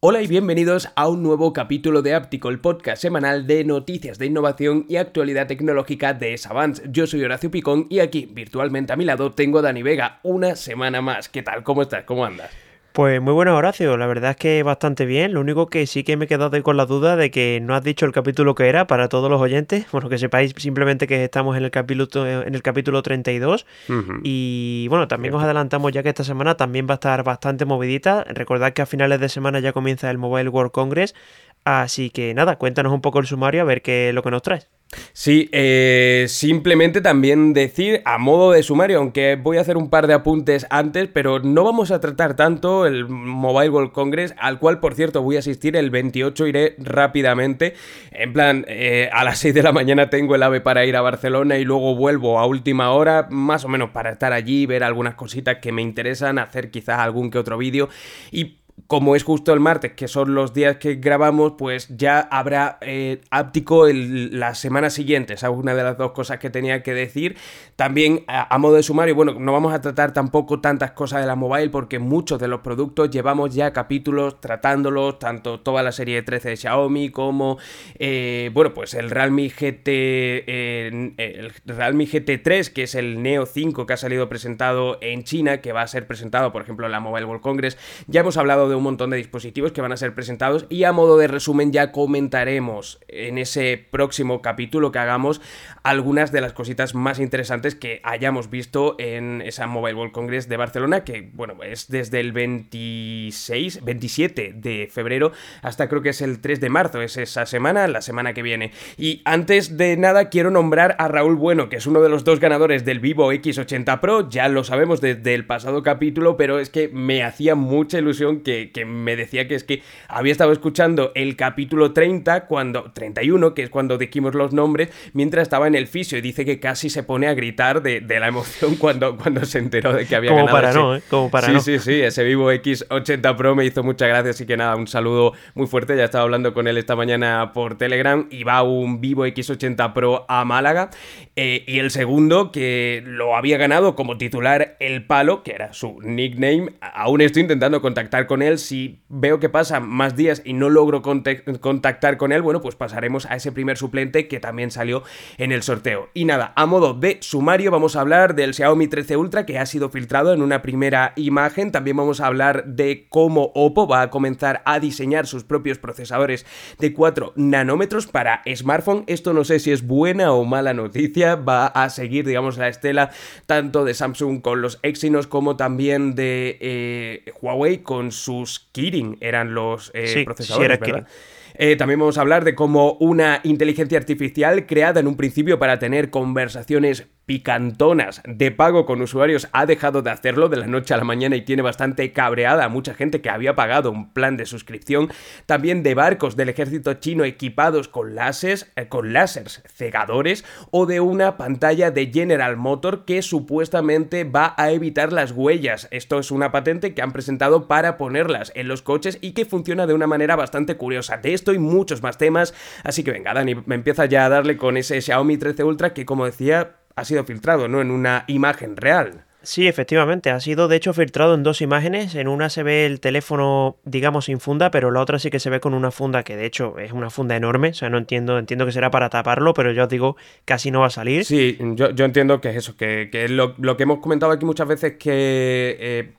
Hola y bienvenidos a un nuevo capítulo de Áptico, el podcast semanal de noticias de innovación y actualidad tecnológica de Savants. Yo soy Horacio Picón y aquí, virtualmente a mi lado, tengo a Dani Vega, una semana más. ¿Qué tal? ¿Cómo estás? ¿Cómo andas? Pues muy bueno, Horacio. La verdad es que bastante bien. Lo único que sí que me he quedado con la duda de que no has dicho el capítulo que era para todos los oyentes. Bueno, que sepáis simplemente que estamos en el capítulo, en el capítulo 32. Y bueno, también os adelantamos ya que esta semana también va a estar bastante movidita. Recordad que a finales de semana ya comienza el Mobile World Congress. Así que nada, cuéntanos un poco el sumario a ver qué es lo que nos traes. Sí, eh, simplemente también decir a modo de sumario, aunque voy a hacer un par de apuntes antes, pero no vamos a tratar tanto el Mobile World Congress, al cual por cierto voy a asistir el 28, iré rápidamente, en plan, eh, a las 6 de la mañana tengo el AVE para ir a Barcelona y luego vuelvo a última hora, más o menos para estar allí, ver algunas cositas que me interesan, hacer quizás algún que otro vídeo. Y como es justo el martes, que son los días que grabamos, pues ya habrá eh, áptico la semana siguiente. Esa es una de las dos cosas que tenía que decir. También, a, modo de sumario, bueno, no vamos a tratar tampoco tantas cosas de la mobile, porque muchos de los productos llevamos ya capítulos tratándolos, tanto toda la serie 13 de Xiaomi como, eh, bueno, pues el Realme GT, eh, el Realme GT3, que es el Neo 5 que ha salido presentado en China, que va a ser presentado, por ejemplo, en la Mobile World Congress. Ya hemos hablado de un montón de dispositivos que van a ser presentados y a modo de resumen ya comentaremos en ese próximo capítulo que hagamos algunas de las cositas más interesantes que hayamos visto en esa Mobile World Congress de Barcelona que bueno es desde el 26 27 de febrero hasta creo que es el 3 de marzo es esa semana la semana que viene. Y antes de nada quiero nombrar a Raúl Bueno que es uno de los dos ganadores del Vivo X80 Pro ya lo sabemos desde el pasado capítulo pero es que me hacía mucha ilusión que que, me decía que es que había estado escuchando el capítulo 30, cuando 31, que es cuando dijimos los nombres, mientras estaba en el fisio y dice que casi se pone a gritar de, la emoción cuando, cuando se enteró de que había Como ganado. Para no, ¿eh? Como para sí, no. Sí, sí, ese Vivo X80 Pro me hizo muchas gracias, así que nada, un saludo muy fuerte. Ya estaba hablando con él esta mañana por Telegram y va un Vivo X80 Pro a Málaga. Eh, y el segundo, que lo había ganado como titular El Palo, que era su nickname. Aún estoy intentando contactar con él si veo que pasan más días y no logro contactar con él, bueno, pues pasaremos a ese primer suplente que también salió en el sorteo. Y nada, a modo de sumario vamos a hablar del Xiaomi 13 Ultra que ha sido filtrado en una primera imagen. También vamos a hablar de cómo Oppo va a comenzar a diseñar sus propios procesadores de 4 nanómetros para smartphone. Esto no sé si es buena o mala noticia. Va a seguir, digamos, la estela tanto de Samsung con los Exynos como también de eh, Huawei con sus Kirin eran los eh, procesadores, ¿verdad? Eh, también vamos a hablar de cómo una inteligencia artificial creada en un principio para tener conversaciones picantonas de pago con usuarios ha dejado de hacerlo de la noche a la mañana y tiene bastante cabreada a mucha gente que había pagado un plan de suscripción. También de barcos del ejército chino equipados con láseres, eh, con láseres cegadores o de una pantalla de General Motor que supuestamente va a evitar las huellas. Esto es una patente que han presentado para ponerlas en los coches y que funciona de una manera bastante curiosa. De esto y muchos más temas, así que venga Dani, me empieza ya a darle con ese Xiaomi 13 Ultra que como decía ha sido filtrado, ¿no? En una imagen real. Sí, efectivamente, ha sido de hecho filtrado en dos imágenes. En una se ve el teléfono, digamos, sin funda, pero la otra sí que se ve con una funda que de hecho es una funda enorme. O sea, no entiendo, entiendo que será para taparlo, pero yo os digo, casi no va a salir. Sí, yo, yo entiendo que es eso, que, que lo, lo, que hemos comentado aquí muchas veces que eh,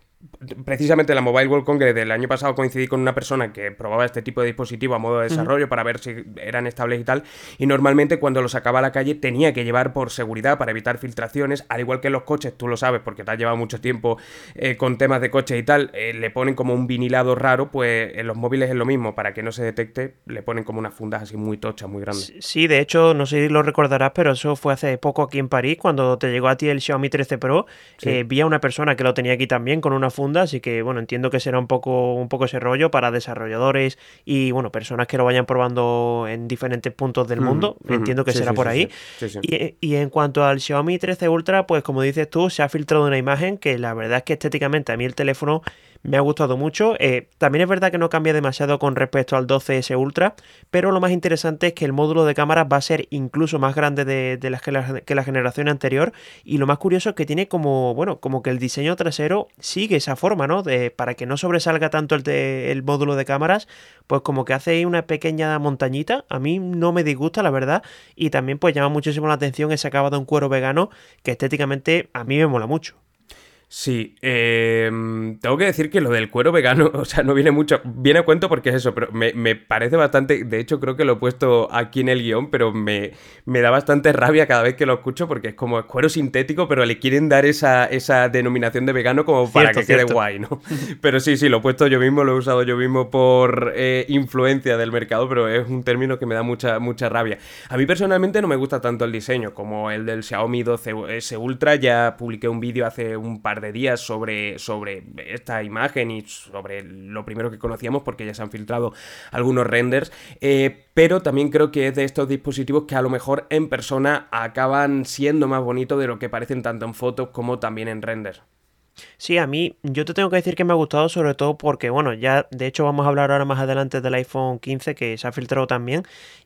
precisamente la Mobile World Congress del año pasado coincidí con una persona que probaba este tipo de dispositivo a modo de desarrollo para ver si eran estables y tal. Y normalmente cuando lo sacaba a la calle tenía que llevar por seguridad para evitar filtraciones, al igual que en los coches, tú lo sabes porque te has llevado mucho tiempo eh, con temas de coche y tal, eh, le ponen como un vinilado raro, pues en los móviles es lo mismo, para que no se detecte, le ponen como unas fundas así muy tochas, muy grandes. Sí, de hecho, no sé si lo recordarás, pero eso fue hace poco aquí en París, cuando te llegó a ti el Xiaomi 13 Pro, eh, vi a una persona que lo tenía aquí también con una así que bueno, entiendo que será un poco, un poco ese rollo para desarrolladores y bueno, personas que lo vayan probando en diferentes puntos del mundo. entiendo que será por ahí. y, y, en cuanto al Xiaomi 13 Ultra, pues como dices tú, se ha filtrado una imagen que la verdad es que estéticamente a mí el teléfono me ha gustado mucho. Eh, también es verdad que no cambia demasiado con respecto al 12S Ultra, pero lo más interesante es que el módulo de cámaras va a ser incluso más grande de, las que, la, que la generación anterior y lo más curioso es que tiene como, bueno, como que el diseño trasero sigue esa forma, ¿no? De, para que no sobresalga tanto el, el módulo de cámaras, pues como que hace una pequeña montañita. A mí no me disgusta, la verdad, y también pues llama muchísimo la atención ese acabado en cuero vegano que estéticamente a mí me mola mucho. Sí, em, tengo que decir que lo del cuero vegano, o sea, no viene mucho, viene a cuento porque es eso, pero me, parece bastante, de hecho creo que lo he puesto aquí en el guion, pero me, me, da bastante rabia cada vez que lo escucho porque es como cuero sintético, pero le quieren dar esa, esa denominación de vegano como para que quede guay, ¿no? pero sí, sí, lo he puesto yo mismo, lo he usado yo mismo por eh, influencia del mercado, pero es un término que me da mucha, mucha rabia. A mí personalmente no me gusta tanto el diseño como el del Xiaomi 12S Ultra, ya publiqué un vídeo hace un par de días sobre, sobre esta imagen y sobre lo primero que conocíamos porque ya se han filtrado algunos renders, eh, pero también creo que es de estos dispositivos que a lo mejor en persona acaban siendo más bonitos de lo que parecen tanto en fotos como también en renders. Sí, a mí yo te tengo que decir que me ha gustado sobre todo porque, bueno, ya de hecho vamos a hablar ahora más adelante del iPhone 15 que se ha filtrado también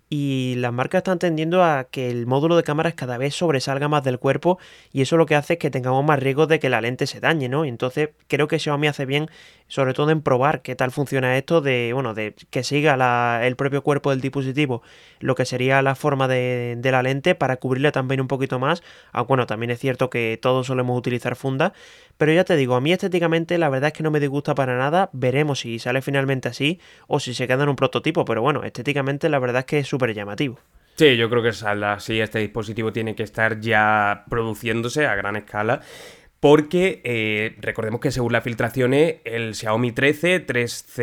y las marcas están tendiendo a que el módulo de cámaras cada vez sobresalga más del cuerpo y eso lo que hace es que tengamos más riesgo de que la lente se dañe, ¿no? Entonces creo que Xiaomi hace bien sobre todo en probar qué tal funciona esto de, bueno, de que siga el propio cuerpo del dispositivo, lo que sería la forma de, la lente para cubrirle también un poquito más, aunque bueno, también es cierto que todos solemos utilizar funda, pero ya te digo, a mí estéticamente la verdad es que no me disgusta para nada, veremos si sale finalmente así o si se queda en un prototipo, pero bueno, estéticamente la verdad es que es súper llamativo. Sí, yo creo que saldrá así. Este dispositivo tiene que estar ya produciéndose a gran escala porque eh, recordemos que según las filtraciones, el Xiaomi 13, 13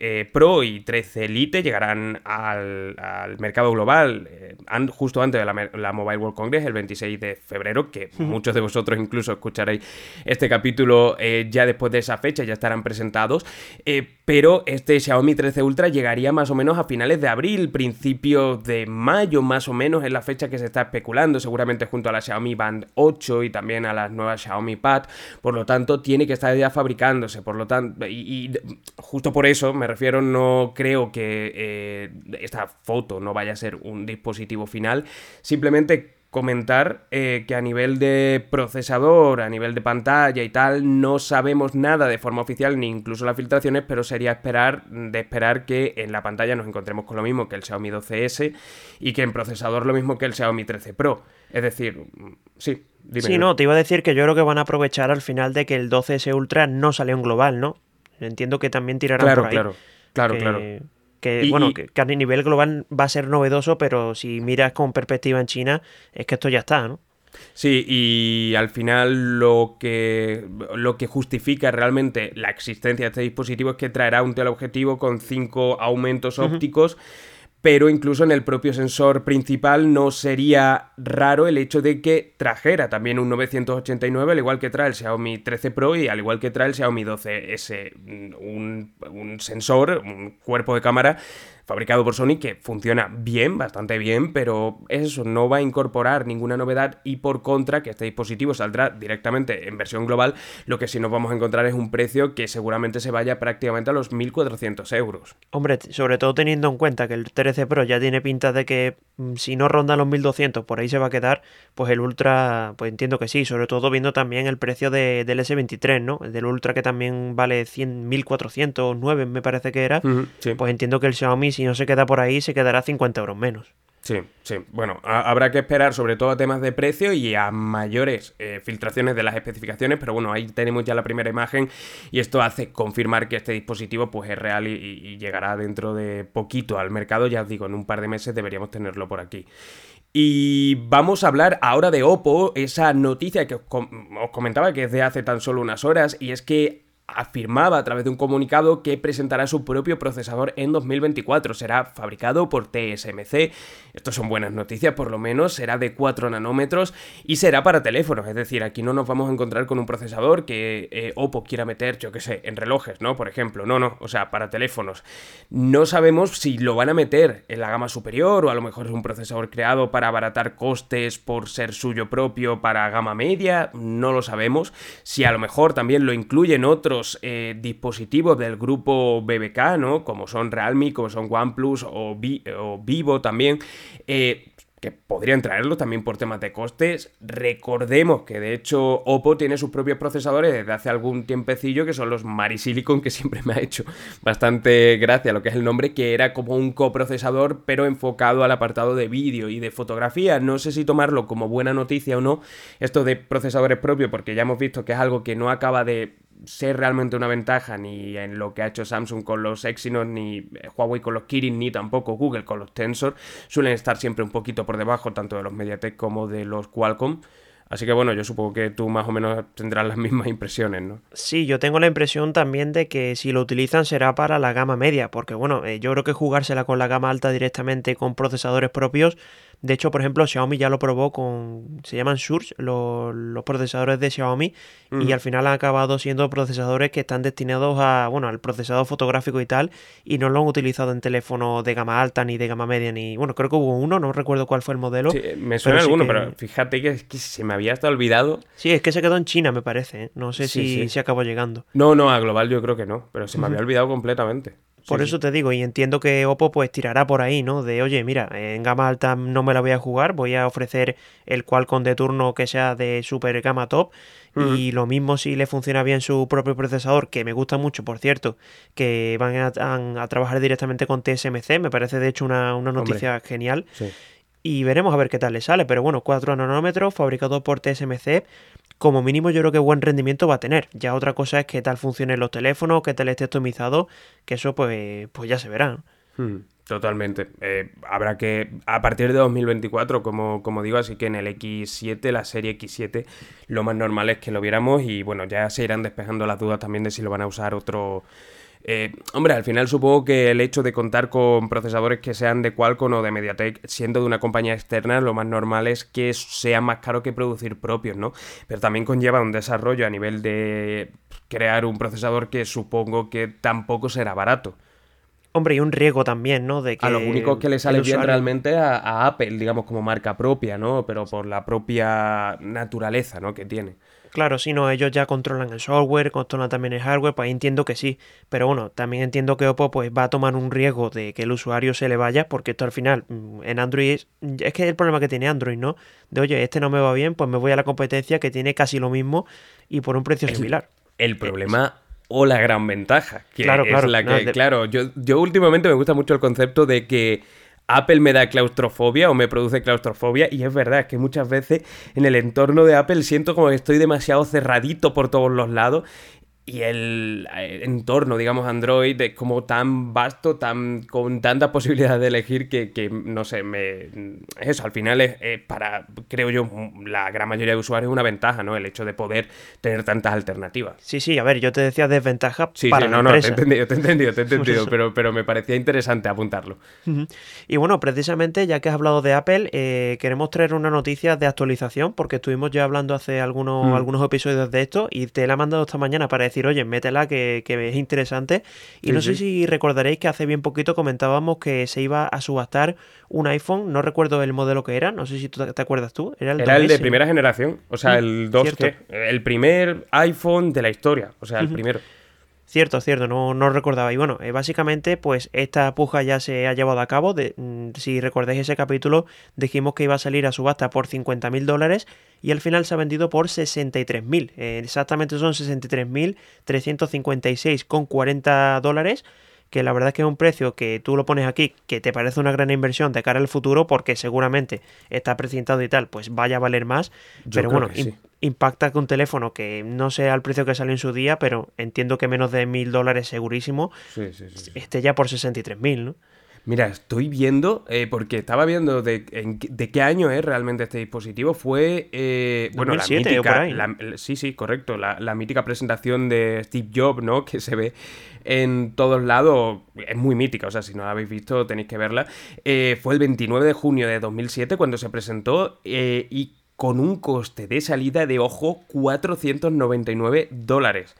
eh, Pro y 13 Lite llegarán al, mercado global eh, justo antes de la, Mobile World Congress, el 26 de febrero, que muchos de vosotros incluso escucharéis este capítulo ya después de esa fecha, ya estarán presentados. pero este Xiaomi 13 Ultra llegaría más o menos a finales de abril, principios de mayo, más o menos, es la fecha que se está especulando, seguramente junto a la Xiaomi Band 8 y también a las nuevas Xiaomi Pad, por lo tanto tiene que estar ya fabricándose, por lo tanto, y, justo por eso me refiero, no creo que eh, esta foto no vaya a ser un dispositivo final, simplemente comentar eh, que a nivel de procesador, a nivel de pantalla y tal, no sabemos nada de forma oficial, ni incluso las filtraciones, pero sería esperar, de esperar que en la pantalla nos encontremos con lo mismo que el Xiaomi 12S y que en procesador lo mismo que el Xiaomi 13 Pro. Es decir, sí, Sí, no, te iba a decir que yo creo que van a aprovechar al final de que el 12S Ultra no salió en global, ¿no? Entiendo que también tirarán por ahí. Claro, claro, claro. Que, bueno, Que, a nivel global va a ser novedoso, pero si miras con perspectiva en China, es que esto ya está, ¿no? Sí, y al final lo que, lo que justifica realmente la existencia de este dispositivo es que traerá un teleobjetivo con cinco aumentos ópticos pero incluso en el propio sensor principal no sería raro el hecho de que trajera también un 989, al igual que trae el Xiaomi 13 Pro y al igual que trae el Xiaomi 12S, un, un sensor, un cuerpo de cámara fabricado por Sony que funciona bien, bastante bien, pero eso no va a incorporar ninguna novedad y por contra que este dispositivo saldrá directamente en versión global, lo que sí nos vamos a encontrar es un precio que seguramente se vaya prácticamente a los 1.400 euros. Hombre, sobre todo teniendo en cuenta que el 13 Pro ya tiene pinta de que si no ronda los 1.200 por ahí se va a quedar, pues el Ultra, pues entiendo que sí, sobre todo viendo también el precio de, del S23, ¿no? Del Ultra que también vale 100, 1.409 me parece que era, pues entiendo que el Xiaomi si no se queda por ahí, se quedará 50 euros menos. Sí, sí. Bueno, habrá que esperar sobre todo a temas de precio y a mayores eh, filtraciones de las especificaciones, pero bueno, ahí tenemos ya la primera imagen y esto hace confirmar que este dispositivo pues es real y, llegará dentro de poquito al mercado, ya os digo, en un par de meses deberíamos tenerlo por aquí. Y vamos a hablar ahora de Oppo, esa noticia que os comentaba que es de hace tan solo unas horas y es que afirmaba a través de un comunicado que presentará su propio procesador en 2024. Será fabricado por TSMC. Esto son buenas noticias, por lo menos. Será de 4 nanómetros y será para teléfonos. Es decir, aquí no nos vamos a encontrar con un procesador que eh, Oppo quiera meter, yo qué sé, en relojes, ¿no? Por ejemplo. No, no. O sea, para teléfonos. No sabemos si lo van a meter en la gama superior o a lo mejor es un procesador creado para abaratar costes por ser suyo propio para gama media. No lo sabemos. Si a lo mejor también lo incluyen otros eh, dispositivos del grupo BBK, ¿no? Como son Realme, como son OnePlus o, o Vivo también, eh, que podrían traerlo también por temas de costes. Recordemos que de hecho Oppo tiene sus propios procesadores desde hace algún tiempecillo que son los Marisilicon, que siempre me ha hecho bastante gracia lo que es el nombre, que era como un coprocesador pero enfocado al apartado de vídeo y de fotografía. No sé si tomarlo como buena noticia o no, esto de procesadores propios, porque ya hemos visto que es algo que no acaba de ser realmente una ventaja ni en lo que ha hecho Samsung con los Exynos, ni Huawei con los Kirin, ni tampoco Google con los Tensor. Suelen estar siempre un poquito por debajo tanto de los MediaTek como de los Qualcomm. Así que bueno, yo supongo que tú más o menos tendrás las mismas impresiones, ¿no? Sí, yo tengo la impresión también de que si lo utilizan será para la gama media, porque bueno, eh, yo creo que jugársela con la gama alta directamente con procesadores propios de hecho, por ejemplo, Xiaomi ya lo probó con. Se llaman Surge, los, procesadores de Xiaomi. Y al final han acabado siendo procesadores que están destinados a. Bueno, al procesador fotográfico y tal. Y no lo han utilizado en teléfonos de gama alta ni de gama media. ni Bueno, creo que hubo uno, no recuerdo cuál fue el modelo. Sí, me suena alguno, pero fíjate que, se me había hasta olvidado. Sí, es que se quedó en China, me parece. ¿eh? No sé si, se acabó llegando. No, no, a global yo creo que no. Pero se me había olvidado completamente. Por eso te digo, y entiendo que Oppo pues tirará por ahí, ¿no? De, oye, mira, en gama alta no me la voy a jugar, voy a ofrecer el Qualcomm de turno que sea de super gama top. Y lo mismo si le funciona bien su propio procesador, que me gusta mucho, por cierto, que van a, trabajar directamente con TSMC, me parece de hecho una, noticia genial. Y veremos a ver qué tal le sale, pero bueno, 4 nanómetros, fabricado por TSMC, como mínimo yo creo que buen rendimiento va a tener. Ya otra cosa es que tal funcionen los teléfonos, que tal esté optimizado, que eso pues, pues ya se verá. Hmm, totalmente. Eh, habrá que, a partir de 2024, como, como digo, así que en el X7, la serie X7, lo más normal es que lo viéramos y bueno, ya se irán despejando las dudas también de si lo van a usar otro eh, hombre, al final supongo que el hecho de contar con procesadores que sean de Qualcomm o de MediaTek, siendo de una compañía externa, lo más normal es que sea más caro que producir propios, ¿no? Pero también conlleva un desarrollo a nivel de crear un procesador que supongo que tampoco será barato. Hombre, y un riesgo también, ¿no? De que a lo único que le sale bien realmente a, a, Apple, digamos, como marca propia, ¿no? Pero por la propia naturaleza, ¿no? Que tiene. Claro, si no, ellos ya controlan el software, controlan también el hardware, pues ahí entiendo que sí. Pero bueno, también entiendo que Oppo pues va a tomar un riesgo de que el usuario se le vaya, porque esto al final mm, en Android es, es que es el problema que tiene Android, ¿no? De oye, este no me va bien, pues me voy a la competencia que tiene casi lo mismo y por un precio similar. El problema o la gran ventaja, que claro, es claro, la que, claro, yo, yo últimamente me gusta mucho el concepto de que Apple me da claustrofobia o me produce claustrofobia y es verdad, que muchas veces en el entorno de Apple siento como que estoy demasiado cerradito por todos los lados y el eh, entorno, digamos, Android es como tan vasto, tan con tantas posibilidades de elegir que, no sé, me, eso al final es, para, creo yo, la gran mayoría de usuarios una ventaja, ¿no? El hecho de poder tener tantas alternativas. Sí, sí, a ver, yo te decía desventaja sí, para sí, no, no, te he entendido, te he entendido, te he entendido, pero, pero me parecía interesante apuntarlo. Y bueno, precisamente, ya que has hablado de Apple, eh, queremos traer una noticia de actualización, porque estuvimos ya hablando hace algunos, mm. algunos episodios de esto y te la he mandado esta mañana para decir oye, métela que, es interesante. Y no sé si recordaréis que hace bien poquito comentábamos que se iba a subastar un iPhone, no recuerdo el modelo que era, no sé si tú te acuerdas tú. Era el, de primera generación, o sea, el 2 el primer iPhone de la historia, o sea, el primero. Cierto, cierto, no, no recordaba. Y bueno, eh, básicamente, pues esta puja ya se ha llevado a cabo. De, mm, si recordáis ese capítulo, dijimos que iba a salir a subasta por 50.000 dólares y al final se ha vendido por 63.000. Eh, exactamente son 63.356,40 dólares que la verdad es que es un precio que tú lo pones aquí, que te parece una gran inversión de cara al futuro, porque seguramente está precintado y tal, pues vaya a valer más. pero bueno, impacta que un teléfono que no sea el precio que salió en su día, pero entiendo que menos de mil dólares segurísimo, esté ya por 63.000, ¿no? Mira, estoy viendo, eh, porque estaba viendo de, de, qué año es realmente este dispositivo. Fue, eh, bueno, la mítica, sí, sí, correcto, la, la, mítica presentación de Steve Jobs, ¿no? Que se ve en todos lados, es muy mítica, o sea, si no la habéis visto tenéis que verla. Eh, fue el 29 de junio de 2007 cuando se presentó y con un coste de salida de, ojo, 499 dólares.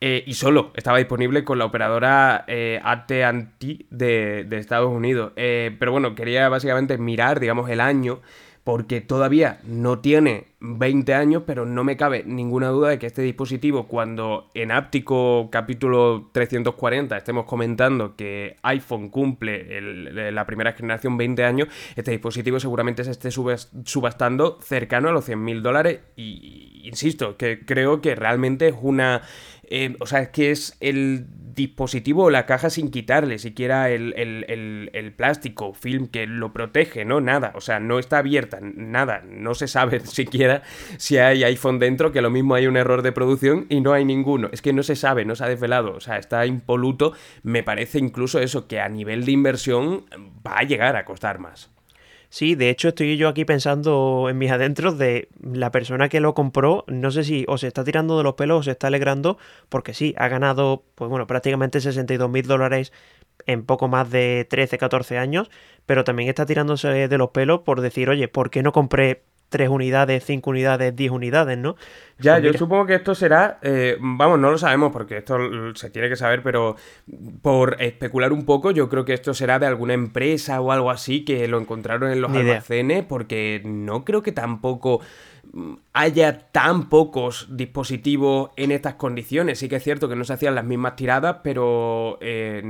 Eh, y solo estaba disponible con la operadora eh, AT&T de, Estados Unidos. Eh, pero bueno, quería básicamente mirar, digamos, el año porque todavía no tiene 20 años, pero no me cabe ninguna duda de que este dispositivo, cuando en áptico capítulo 340 estemos comentando que iPhone cumple la primera generación 20 años, este dispositivo seguramente se esté subastando cercano a los 100 mil dólares y, insisto, que creo que realmente es una... Eh, o sea, es que es el dispositivo o la caja sin quitarle siquiera el, el, plástico, film que lo protege, ¿no? Nada, o sea, no está abierta, nada, no se sabe siquiera si hay iPhone dentro, que lo mismo hay un error de producción y no hay ninguno, es que no se sabe, no se ha desvelado, o sea, está impoluto, me parece incluso eso, que a nivel de inversión va a llegar a costar más. Sí, de hecho estoy yo aquí pensando en mis adentros de la persona que lo compró, no sé si o se está tirando de los pelos o se está alegrando, porque sí, ha ganado, pues bueno, prácticamente 62 mil dólares en poco más de 13, 14 años, pero también está tirándose de los pelos por decir, oye, ¿por qué no compré 3 unidades, 5 unidades, 10 unidades, ¿no? Ya, pues yo supongo que esto será, eh, vamos, no lo sabemos porque esto se tiene que saber, pero por especular un poco, yo creo que esto será de alguna empresa o algo así que lo encontraron en los almacenes, porque no creo que tampoco mm, haya tan pocos dispositivos en estas condiciones. Sí que es cierto que no se hacían las mismas tiradas, pero eh,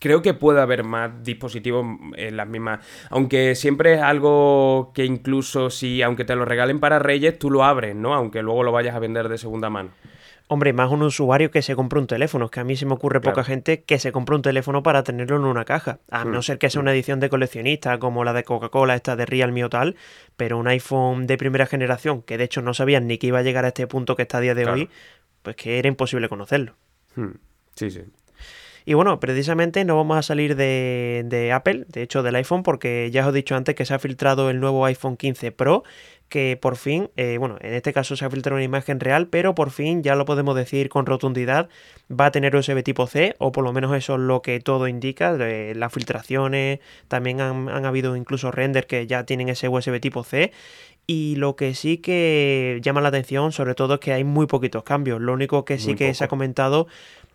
creo que puede haber más dispositivos en las mismas. Aunque siempre es algo que incluso si, aunque te lo regalen para Reyes, tú lo abres, ¿no? Aunque luego lo vayas a vender de segunda mano. Hombre, más un usuario que se compra un teléfono. Es que a mí se me ocurre poca gente que se compra un teléfono para tenerlo en una caja. A hmm, no ser que sea una edición de coleccionista como la de Coca-Cola, esta de Realme o tal. Pero un iPhone de primera generación, que de hecho no sabían ni que iba a llegar a este punto que está a día de hoy, pues que era imposible conocerlo. Sí, sí. Y bueno, precisamente no vamos a salir de, Apple, de hecho del iPhone, porque ya os he dicho antes que se ha filtrado el nuevo iPhone 15 Pro, que por fin, eh, bueno, en este caso se ha filtrado una imagen real, pero por fin ya lo podemos decir con rotundidad, va a tener USB tipo C, o por lo menos eso es lo que todo indica, de las filtraciones, también han, habido incluso render que ya tienen ese USB tipo C, y lo que sí que llama la atención, sobre todo, es que hay muy poquitos cambios. Lo único que sí que se ha comentado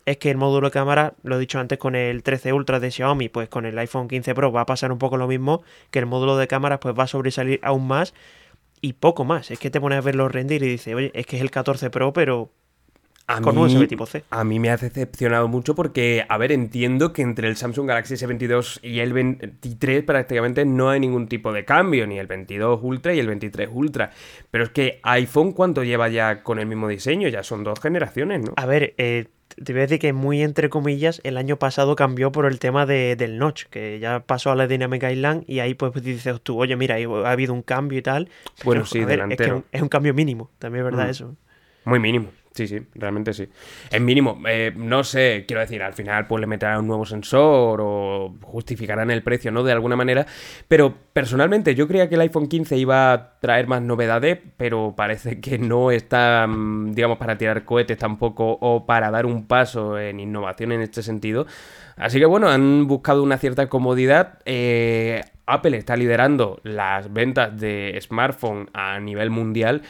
es que el módulo de cámara, lo he dicho antes con el 13 Ultra de Xiaomi, pues con el iPhone 15 Pro va a pasar un poco lo mismo, que el módulo de cámara pues va a sobresalir aún más y poco más. Es que te pones a ver los render y dices, oye, es que es el 14 Pro, pero a con USB tipo C. A mí me ha decepcionado mucho porque, a ver, entiendo que entre el Samsung Galaxy S22 y el 23 prácticamente no hay ningún tipo de cambio, ni el 22 Ultra y el 23 Ultra. Pero es que iPhone, ¿cuánto lleva ya con el mismo diseño? Ya son dos generaciones, ¿no? A ver, eh, te voy a decir que muy entre comillas, el año pasado cambió por el tema de, del notch, que ya pasó a la Dynamic Island y ahí pues dices tú, oye, mira, ha habido un cambio y tal. Bueno, sí, delantero. Es, un, cambio mínimo, también es verdad mm. eso. Muy mínimo. Sí, sí, realmente sí. Es mínimo. Eh, no sé, quiero decir, al final pues le meterán un nuevo sensor o justificarán el precio, ¿no? De alguna manera. Pero personalmente yo creía que el iPhone 15 iba a traer más novedades, pero parece que no está, mm, digamos, para tirar cohetes tampoco o para dar un paso en innovación en este sentido. Así que bueno, han buscado una cierta comodidad. Eh, Apple está liderando las ventas de smartphone a nivel mundial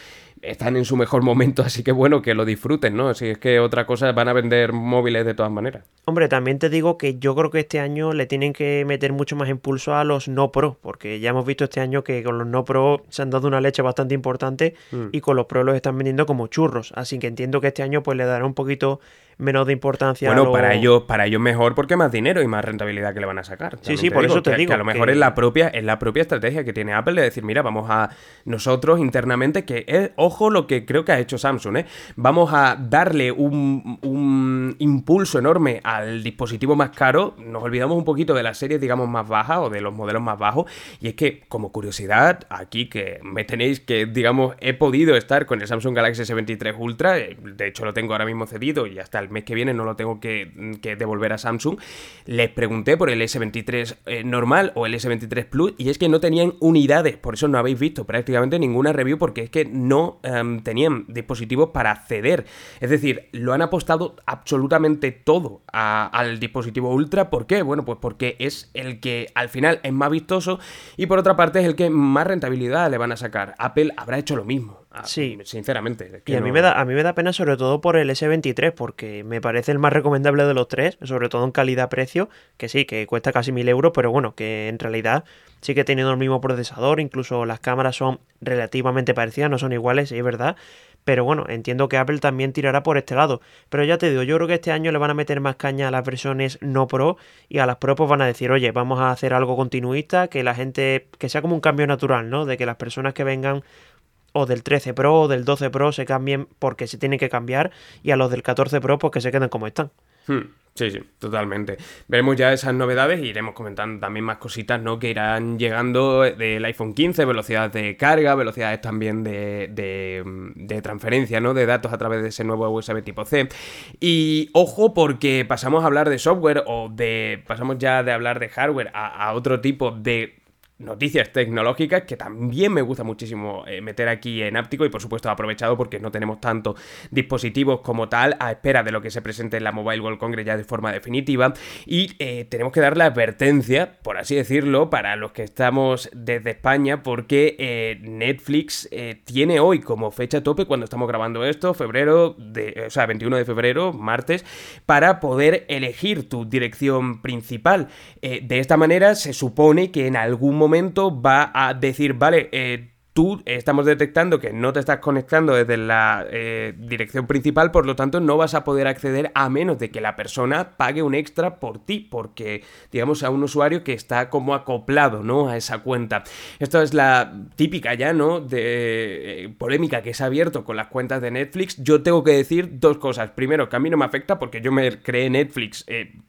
están en su mejor momento, así que bueno, que lo disfruten, ¿no? Si es que otra cosa van a vender móviles de todas maneras. Hombre, también te digo que yo creo que este año le tienen que meter mucho más impulso a los no pro, porque ya hemos visto este año que con los no pro se han dado una leche bastante importante mm. y con los pro los están vendiendo como churros, así que entiendo que este año pues le dará un poquito menos de importancia. Bueno, para ellos, para ellos mejor porque más dinero y más rentabilidad que le van a sacar. Sí, sí, por eso te digo. Que a lo mejor es la propia, es la propia estrategia que tiene Apple de decir, mira, vamos a nosotros internamente, que es, ojo lo que creo que ha hecho Samsung, ¿eh? Vamos a darle un, un impulso enorme al dispositivo más caro. Nos olvidamos un poquito de las series, digamos, más bajas o de los modelos más bajos. Y es que, como curiosidad, aquí que me tenéis que, digamos, he podido estar con el Samsung Galaxy S23 Ultra. Eh, de hecho, lo tengo ahora mismo cedido y hasta el mes que viene no lo tengo que, devolver a Samsung, les pregunté por el S23 eh, normal o el S23 Plus y es que no tenían unidades, por eso no habéis visto prácticamente ninguna review porque es que no em, tenían dispositivos para acceder. Es decir, lo han apostado absolutamente todo al dispositivo Ultra. ¿Por qué? Bueno, pues porque es el que al final es más vistoso y por otra parte es el que más rentabilidad le van a sacar. Apple habrá hecho lo mismo Sí. Sinceramente. y a, mí me da, a mí me da pena sobre todo por el S23, porque me parece el más recomendable de los tres, sobre todo en calidad-precio, que sí, que cuesta casi mil euros, pero bueno, que en realidad sigue teniendo el mismo procesador, incluso las cámaras son relativamente parecidas, no son iguales, es verdad. Pero bueno, entiendo que Apple también tirará por este lado. Pero ya te digo, yo creo que este año le van a meter más caña a las versiones no Pro y a las Pro pues van a decir, oye, vamos a hacer algo continuista, que la gente, que sea como un cambio natural, ¿no? De que las personas que vengan o del 13 Pro o del 12 Pro se cambien porque se tienen que cambiar y a los del 14 Pro pues que se queden como están. Hmm, sí, sí, totalmente. Veremos ya esas novedades y iremos comentando también más cositas, ¿no? Que irán llegando del iPhone 15, velocidades de carga, velocidades también de, de, transferencia, ¿no? De datos a través de ese nuevo USB tipo C. Y ojo porque pasamos a hablar de software o de... pasamos ya de hablar de hardware a otro tipo de noticias tecnológicas que también me gusta muchísimo eh, meter aquí en áptico y por supuesto aprovechado porque no tenemos tantos dispositivos como tal a espera de lo que se presente en la Mobile World Congress ya de forma definitiva y eh, tenemos que dar la advertencia, por así decirlo, para los que estamos desde España porque eh, Netflix tiene hoy como fecha tope cuando estamos grabando esto, febrero, o sea, 21 de febrero, martes, para poder elegir tu dirección principal. de esta manera se supone que en algún momento momento va a decir, vale, eh, tú estamos detectando que no te estás conectando desde la eh, dirección principal, por lo tanto no vas a poder acceder a menos de que la persona pague un extra por ti, porque digamos a un usuario que está como acoplado, ¿no? A esa cuenta. Esto es la típica ya, ¿no? De eh, polémica que se ha abierto con las cuentas de Netflix. Yo tengo que decir dos cosas. Primero, que a mí no me afecta porque yo me creé Netflix,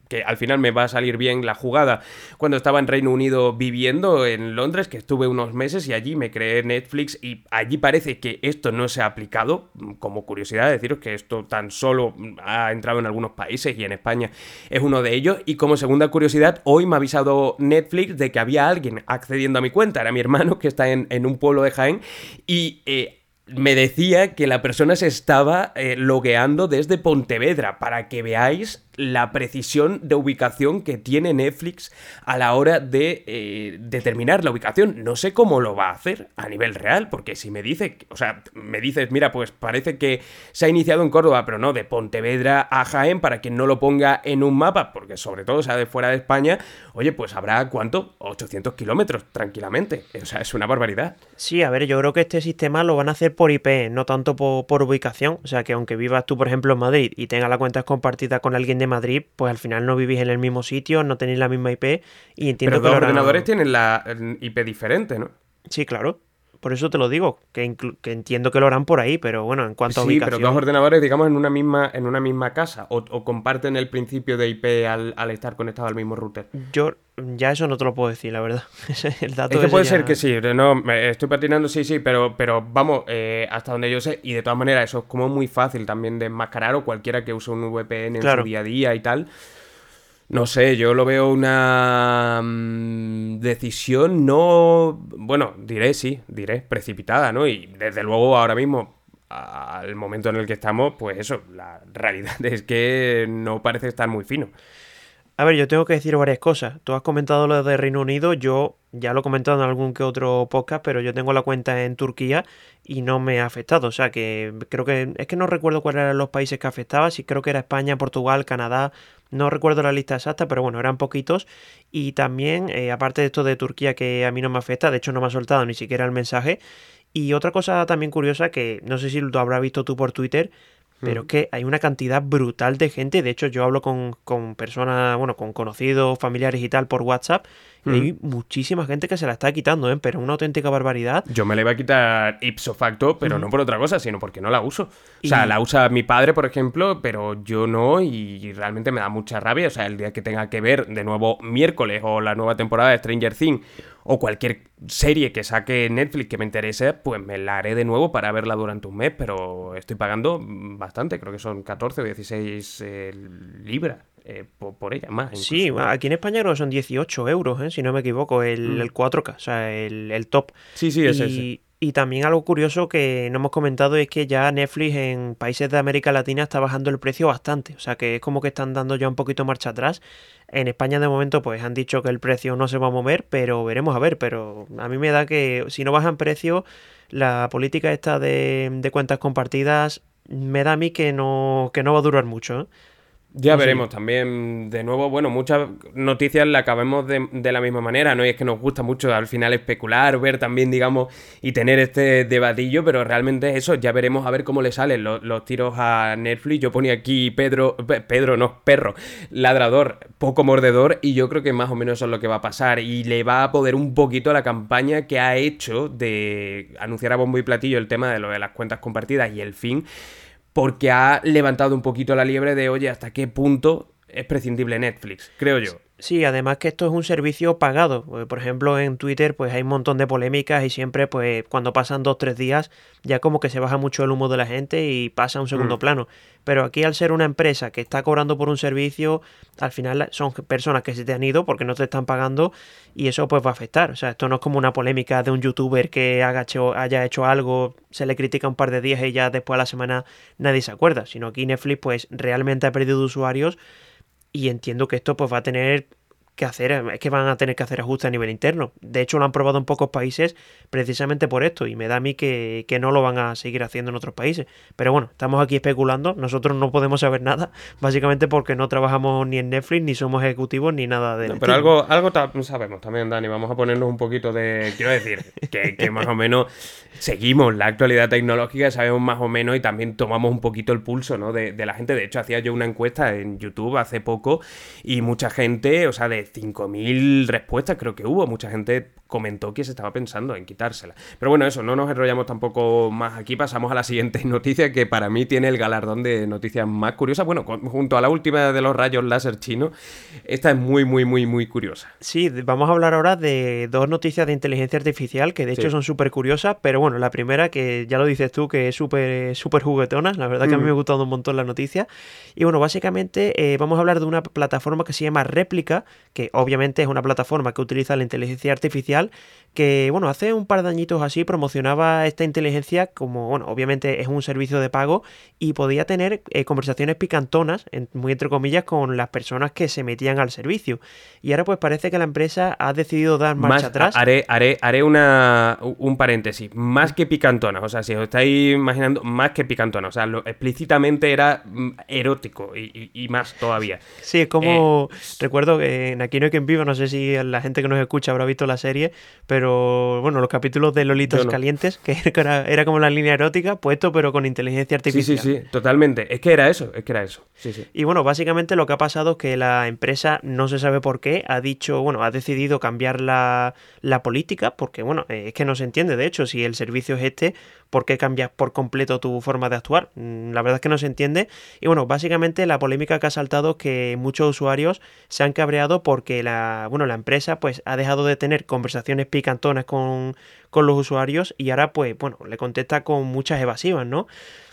que al final me va a salir bien la jugada, cuando estaba en Reino Unido viviendo en Londres, que estuve unos meses y allí me creé Netflix y allí parece que esto no se ha aplicado. Como curiosidad, deciros que esto tan solo ha entrado en algunos países y en España es uno de ellos. Y como segunda curiosidad, hoy me ha avisado Netflix de que había alguien accediendo a mi cuenta. Era mi hermano que está en, un pueblo de Jaén y... Eh, me decía que la persona se estaba eh, logueando desde Pontevedra para que veáis la precisión de ubicación que tiene Netflix a la hora de eh, determinar la ubicación. No sé cómo lo va a hacer a nivel real, porque si me dice, o sea, me dices, mira, pues parece que se ha iniciado en Córdoba, pero no, de Pontevedra a Jaén, para que no lo ponga en un mapa, porque sobre todo sea de fuera de España, oye, pues habrá cuánto? 800 kilómetros, tranquilamente. O sea, es una barbaridad. Sí, a ver, yo creo que este sistema lo van a hacer por IP, no tanto por, por ubicación. O sea, que aunque vivas tú, por ejemplo, en Madrid y tengas la cuenta compartida con alguien de Madrid, pues al final no vivís en el mismo sitio, no tenéis la misma IP y entiendo Pero que los ordenadores tienen la IP diferente, ¿no? Sí, claro. Por eso te lo digo, que, entiendo que lo harán por ahí, pero bueno, en cuanto a ubicación... Sí, pero dos ordenadores, digamos, en una misma, en una misma casa, o, comparten el principio de IP al, estar conectado al mismo router. Yo ya eso no te lo puedo decir, la verdad. el dato es que puede ser que sí, no, estoy patinando, sí, sí, pero, pero vamos, eh, hasta donde yo sé, y de todas maneras eso es como muy fácil también de enmascarar, o cualquiera que use un VPN en su día a día y tal... No sé, yo lo veo una mm, decisión no, bueno, diré sí, diré precipitada, ¿no? Y desde luego ahora mismo, al momento en el que estamos, pues eso, la realidad es que no parece estar muy fino. A ver, yo tengo que decir varias cosas. Tú has comentado lo de Reino Unido, yo ya lo he comentado en algún que otro podcast, pero yo tengo la cuenta en Turquía y no me ha afectado. O sea que creo que es que no recuerdo cuáles eran los países que afectaba, si creo que era España, Portugal, Canadá, no recuerdo la lista exacta, pero bueno, eran poquitos. Y también, eh, aparte de esto de Turquía que a mí no me afecta, de hecho no me ha soltado ni siquiera el mensaje. Y otra cosa también curiosa que no sé si lo habrás visto tú por Twitter, pero es que hay una cantidad brutal de gente. De hecho, yo hablo con, con personas, bueno, con conocidos, familiares y tal por WhatsApp hay muchísima gente que se la está quitando, ¿eh? pero una auténtica barbaridad. Yo me la iba a quitar ipso facto, pero no por otra cosa, sino porque no la uso. O sea, la usa mi padre, por ejemplo, pero yo no y realmente me da mucha rabia. O sea, el día que tenga que ver de nuevo miércoles o la nueva temporada de Stranger Things o cualquier serie que saque Netflix que me interese, pues me la haré de nuevo para verla durante un mes, pero estoy pagando bastante, creo que son 14 o 16 eh, libras. Eh, por, ella más. Sí, aquí en España creo que son 18 euros, ¿eh? si no me equivoco, el, 4K, mm. o sea, el, top. Sí, sí, es y, Y también algo curioso que no hemos comentado es que ya Netflix en países de América Latina está bajando el precio bastante. O sea que es como que están dando ya un poquito marcha atrás. En España de momento pues han dicho que el precio no se va a mover, pero veremos a ver. Pero a mí me da que si no bajan precio la política esta de, de cuentas compartidas me da a mí que no, que no va a durar mucho. ¿eh? Ya veremos también, de nuevo, bueno, muchas noticias las acabemos de, de, la misma manera, ¿no? Y es que nos gusta mucho al final especular, ver también, digamos, y tener este debatillo, pero realmente eso, ya veremos a ver cómo le salen los, los tiros a Netflix. Yo ponía aquí Pedro, Pedro, no, perro, ladrador, poco mordedor, y yo creo que más o menos eso es lo que va a pasar. Y le va a poder un poquito la campaña que ha hecho de anunciar a bombo y platillo el tema de lo de las cuentas compartidas y el fin porque ha levantado un poquito la liebre de, oye, hasta qué punto es prescindible Netflix, creo yo. Sí, además que esto es un servicio pagado. Por ejemplo, en Twitter pues hay un montón de polémicas y siempre pues cuando pasan dos, tres días ya como que se baja mucho el humo de la gente y pasa a un segundo mm. plano. Pero aquí al ser una empresa que está cobrando por un servicio, al final son personas que se te han ido porque no te están pagando y eso pues va a afectar. O sea, esto no es como una polémica de un youtuber que haga hecho, haya hecho algo, se le critica un par de días y ya después a la semana nadie se acuerda. Sino aquí Netflix pues realmente ha perdido usuarios y entiendo que esto pues va a tener que hacer, es que van a tener que hacer ajustes a nivel interno. De hecho, lo han probado en pocos países precisamente por esto, y me da a mí que, no lo van a seguir haciendo en otros países. Pero bueno, estamos aquí especulando, nosotros no podemos saber nada, básicamente porque no trabajamos ni en Netflix, ni somos ejecutivos, ni nada de... pero algo, algo sabemos también, Dani, vamos a ponernos un poquito de... Quiero decir, que, más o menos seguimos la actualidad tecnológica, sabemos más o menos y también tomamos un poquito el pulso ¿no? de, de la gente. De hecho, hacía yo una encuesta en YouTube hace poco y mucha gente, o sea, de 5.000 respuestas creo que hubo. Mucha gente comentó que se estaba pensando en quitársela. Pero bueno, eso, no nos enrollamos tampoco más aquí. Pasamos a la siguiente noticia que para mí tiene el galardón de noticias más curiosas. Bueno, junto a la última de los rayos láser chino, esta es muy, muy, muy, muy curiosa. Sí, vamos a hablar ahora de dos noticias de inteligencia artificial que de hecho son súper curiosas, pero bueno, la primera que ya lo dices tú que es súper súper juguetona, la verdad que a mí me ha mm. gustado un montón la noticia. Y bueno, básicamente eh, vamos a hablar de una plataforma que se llama Réplica, que obviamente es una plataforma que utiliza la inteligencia artificial social que, bueno, hace un par de añitos así promocionaba esta inteligencia como, bueno, obviamente es un servicio de pago y podía tener eh, conversaciones picantonas, muy entre comillas, con las personas que se metían al servicio. Y ahora pues parece que la empresa ha decidido dar marcha atrás. Haré, haré, haré una, un paréntesis, más que picantonas, o sea, si os estáis imaginando, más que picantonas, o sea, lo, explícitamente era mm, erótico y, más todavía. Sí, es como, eh, recuerdo que en Aquí no hay quien viva, no sé si la gente que nos escucha habrá visto la serie, pero bueno, los capítulos de Lolitos Calientes, que era, como la línea erótica, puesto pero con inteligencia artificial. Sí, sí, sí, totalmente. Es que era eso, es que era eso. Sí, sí. Y bueno, básicamente lo que ha pasado es que la empresa, no se sabe por qué, ha dicho, bueno, ha decidido cambiar la, la política, porque bueno, es que no se entiende, de hecho, si el servicio es este, ¿por qué cambias por completo tu forma de actuar? Mm, la verdad es que no se entiende. Y bueno, básicamente la polémica que ha saltado es que muchos usuarios se han cabreado porque la, bueno, la empresa pues ha dejado de tener conversaciones picantonas con, con los usuarios y ahora pues bueno, le contesta con muchas evasivas, ¿no?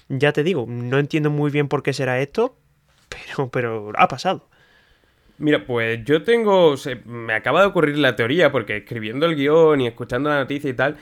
Ya te digo, no entiendo muy bien por qué será esto, pero, pero ha pasado. Mira, pues yo tengo. me acaba de ocurrir la teoría, porque escribiendo el guion y escuchando la noticia y tal,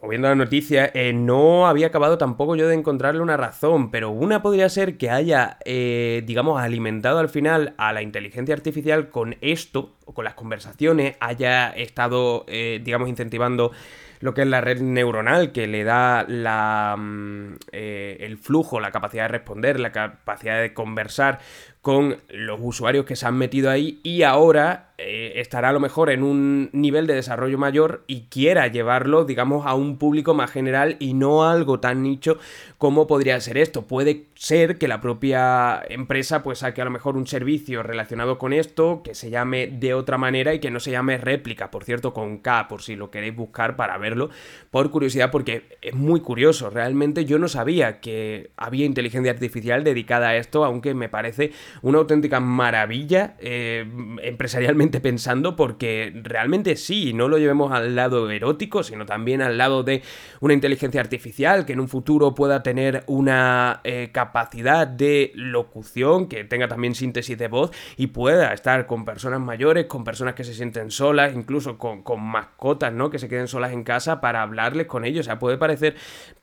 o viendo la noticia, eh, no había acabado tampoco yo de encontrarle una razón, pero una podría ser que haya, eh, digamos, alimentado al final a la inteligencia artificial con esto, o con las conversaciones, haya estado, eh, digamos, incentivando lo que es la red neuronal, que le da la, mm, el flujo, la capacidad de responder, la capacidad de conversar con los usuarios que se han metido ahí y ahora eh, estará a lo mejor en un nivel de desarrollo mayor y quiera llevarlo, digamos, a un público más general y no algo tan nicho como podría ser esto. Puede ser que la propia empresa pues saque a lo mejor un servicio relacionado con esto que se llame de otra manera y que no se llame réplica, por cierto, con K, por si lo queréis buscar para verlo, por curiosidad, porque es muy curioso. Realmente yo no sabía que había inteligencia artificial dedicada a esto, aunque me parece una auténtica maravilla eh, empresarialmente pensando porque realmente sí, no lo llevemos al lado erótico, sino también al lado de una inteligencia artificial que en un futuro pueda tener una eh, capacidad de locución, que tenga también síntesis de voz y pueda estar con personas mayores, con personas que se sienten solas, incluso con, mascotas, ¿no? Que se queden solas en casa para hablarles con ellos. O sea, puede parecer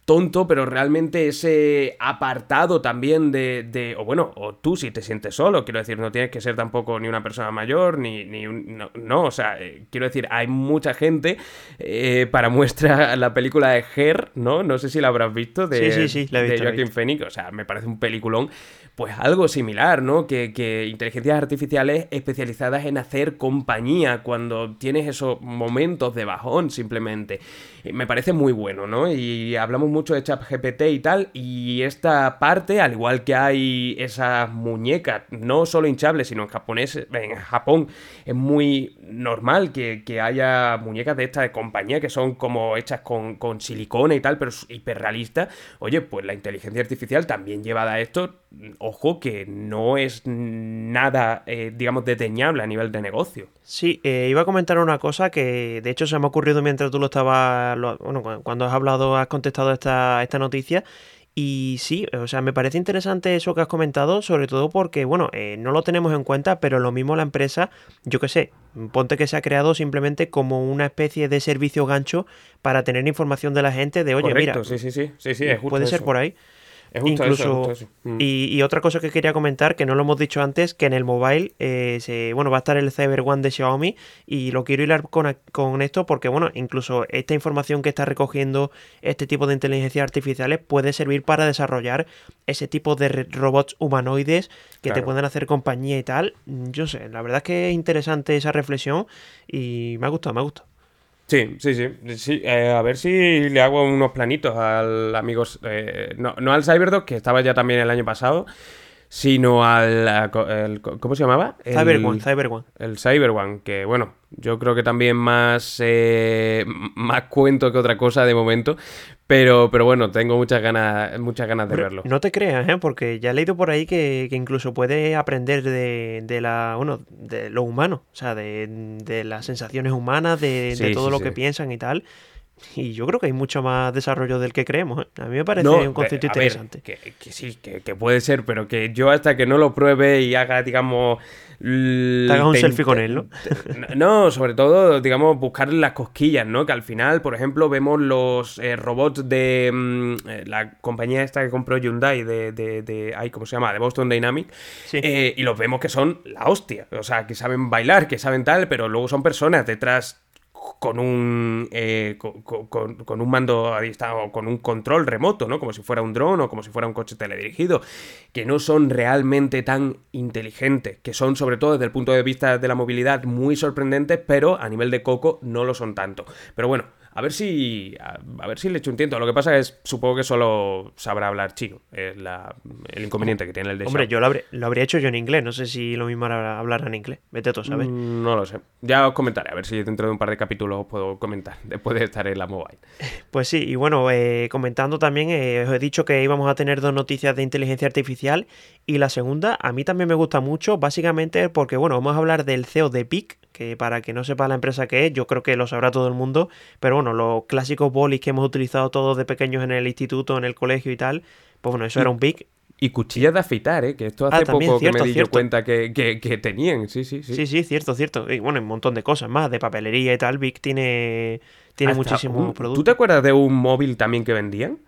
tonto, pero realmente ese apartado también de, de, o bueno, o tú si te sientes solo. Quiero decir, no tienes que ser tampoco ni una persona mayor, ni, ni un, no, o sea, eh, quiero decir, hay mucha gente eh, para muestra la película de Her, ¿no? No sé si la habrás visto, de, sí, sí, la de Joaquin Phoenix. O sea, me parece un peliculón pues algo similar, ¿no? Que, que, inteligencias artificiales especializadas en hacer compañía cuando tienes esos momentos de bajón simplemente. Me parece muy bueno, ¿no? Y hablamos mucho de ChatGPT y tal, y esta parte, al igual que hay esas muñecas, no solo hinchables, sino en japonés, en Japón es muy normal que, haya muñecas de esta compañía que son como hechas con, con silicona y tal, pero hiperrealistas. Oye, pues la inteligencia artificial también llevada a esto ojo, que no es nada, eh, digamos, deteñable a nivel de negocio. Sí, eh, iba a comentar una cosa que de hecho se me ha ocurrido mientras tú lo estabas, bueno, cuando has hablado, has contestado esta, esta noticia. Y sí, o sea, me parece interesante eso que has comentado, sobre todo porque, bueno, eh, no lo tenemos en cuenta, pero lo mismo la empresa, yo qué sé, ponte que se ha creado simplemente como una especie de servicio gancho para tener información de la gente de, oye, mira, sí, sí, sí, sí, sí, es puede ser por ahí. Incluso, mm. y, otra cosa que quería comentar, que no lo hemos dicho antes, que en el mobile eh, se, bueno, va a estar el Cyber One de Xiaomi y lo quiero hilar con, con, esto porque, bueno, incluso esta información que está recogiendo este tipo de inteligencia artificiales puede servir para desarrollar ese tipo de robots humanoides que te puedan hacer compañía y tal. Yo sé, la verdad es que es interesante esa reflexión y me ha gustado, me ha gustado. Sí, sí, sí. sí eh, a ver si le hago unos planitos al amigos. Eh, no, no al Cyberdog, que estaba ya también el año pasado, sino al. ¿Cómo se llamaba? Cyber One, Cyber One. El Cyber One, que bueno, yo creo que también más, eh, más cuento que otra cosa de momento. Pero, pero bueno, tengo muchas ganas, muchas ganas de verlo. No te creas, ¿eh? porque ya he leído por ahí que, incluso puede aprender de, de, la, bueno, de lo humano, o sea, de, de las sensaciones humanas, de, todo lo que piensan y tal. Y yo creo que hay mucho más desarrollo del que creemos. ¿eh? A mí me parece un concepto interesante. que, sí, que, que, puede ser, pero que yo hasta que no lo pruebe y haga, digamos, te hagas un selfie con él, ¿no? no, sobre todo, digamos, buscar las cosquillas, ¿no? Que al final, por ejemplo, vemos los eh, robots de mm, eh, la compañía esta que compró Hyundai, de, de, de ay, ¿cómo se llama? De Boston Dynamic, eh, y los vemos que son la hostia, o sea, que saben bailar, que saben tal, pero luego son personas detrás con un, eh, con, un mando a distancia o con un control remoto, ¿no? Como si fuera un dron o como si fuera un coche teledirigido, que no son realmente tan inteligentes, que son sobre todo desde el punto de vista de la movilidad muy sorprendentes, pero a nivel de coco no lo son tanto. Pero bueno, a ver si. A, ver si le echo un tiento. Lo que pasa es, supongo que solo sabrá hablar chino. Es el inconveniente que tiene el de Hombre, yo lo, habría hecho yo en inglés. No sé si lo mismo era hablar en inglés. Vete tú, ¿sabes? Mm, no lo sé. Ya os comentaré. A ver si dentro de un par de capítulos os puedo comentar. Después de estar en la mobile. Pues sí, y bueno, eh, comentando también, eh, os he dicho que íbamos a tener dos noticias de inteligencia artificial. Y la segunda, a mí también me gusta mucho, básicamente porque, bueno, vamos a hablar del CEO de PIC, que para que no sepa la empresa que es, yo creo que lo sabrá todo el mundo, pero bueno, los clásicos bolis que hemos utilizado todos de pequeños en el instituto, en el colegio y tal, pues bueno, eso era un big. Y cuchillas de afeitar, ¿eh? que esto hace ah, poco que me di cuenta que, tenían, sí, sí, sí. Sí, sí, cierto, cierto. Y bueno, un montón de cosas más, de papelería y tal. Vic tiene, tiene muchísimos productos. ¿Tú te acuerdas de un móvil también que vendían?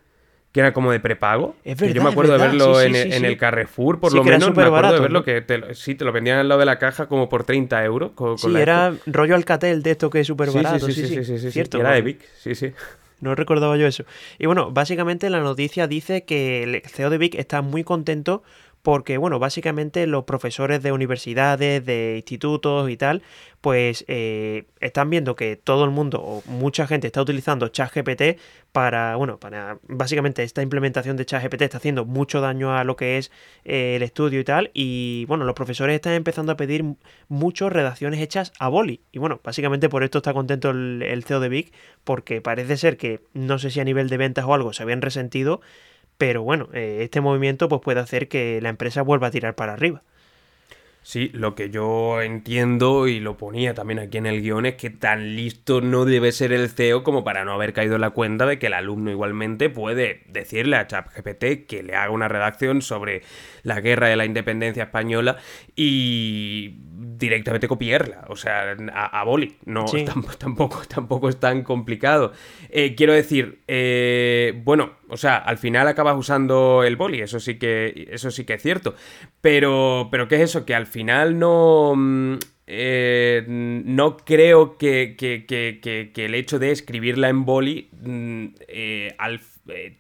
Que era como de prepago. Es verdad, yo me acuerdo de verlo en, el Carrefour, por lo menos. me acuerdo de verlo que te, sí, te lo vendían al lado de la caja como por 30 euros. sí, era rollo Alcatel de esto que es súper barato. Sí, sí, sí, sí, Cierto, era de Vic, sí, sí. No recordaba yo eso. Y bueno, básicamente la noticia dice que el CEO de Vic está muy contento porque, bueno, básicamente los profesores de universidades, de institutos y tal, pues eh, están viendo que todo el mundo o mucha gente está utilizando ChatGPT para, bueno, para básicamente esta implementación de ChatGPT está haciendo mucho daño a lo que es eh, el estudio y tal, y bueno, los profesores están empezando a pedir muchas redacciones hechas a boli, y bueno, básicamente por esto está contento el, CEO de Big, porque parece ser que, no sé si a nivel de ventas o algo, se habían resentido, pero bueno, eh, este movimiento pues puede hacer que la empresa vuelva a tirar para arriba. Sí, lo que yo entiendo y lo ponía también aquí en el guion es que tan listo no debe ser el CEO como para no haber caído en la cuenta de que el alumno igualmente puede decirle a ChatGPT que le haga una redacción sobre la guerra de la independencia española y directamente copiarla, o sea, a, boli. No, tampoco, tampoco, es tan complicado. Eh, quiero decir, eh, bueno, O sea, al final acabas usando el boli, eso sí que, eso sí que es cierto. Pero, pero ¿qué es eso? Que al final no... Mm, eh, no creo que, el hecho de escribirla en boli mm, eh, al, eh,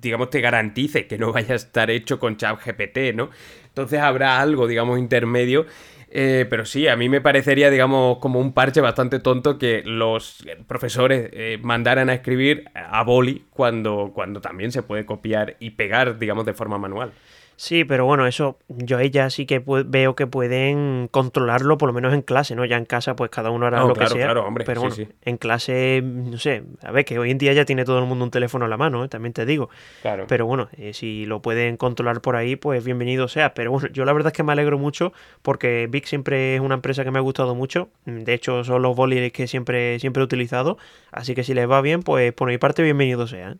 digamos, te garantice que no vaya a estar hecho con ChatGPT, ¿no? Entonces habrá algo, digamos, intermedio. pero sí, a mí me parecería, digamos, como un parche bastante tonto que los profesores mandaran a escribir a boli cuando, cuando también se puede copiar y pegar, digamos, de forma manual. Sí, pero bueno, eso yo ahí ya sí que veo que pueden controlarlo, por lo menos en clase, ¿no? Ya en casa, pues cada uno hará lo que sea. Claro, hombre. Pero bueno, en clase, no sé, a ver, que hoy en día ya tiene todo el mundo un teléfono a la mano, ¿eh? también te digo. Claro. Pero bueno, eh, si lo pueden controlar por ahí, pues bienvenido sea. Pero bueno, yo la verdad es que me alegro mucho porque Vic siempre es una empresa que me ha gustado mucho. De hecho, son los bolígrafos que siempre, siempre he utilizado. Así que si les va bien, pues por mi parte, bienvenido sea. ¿eh?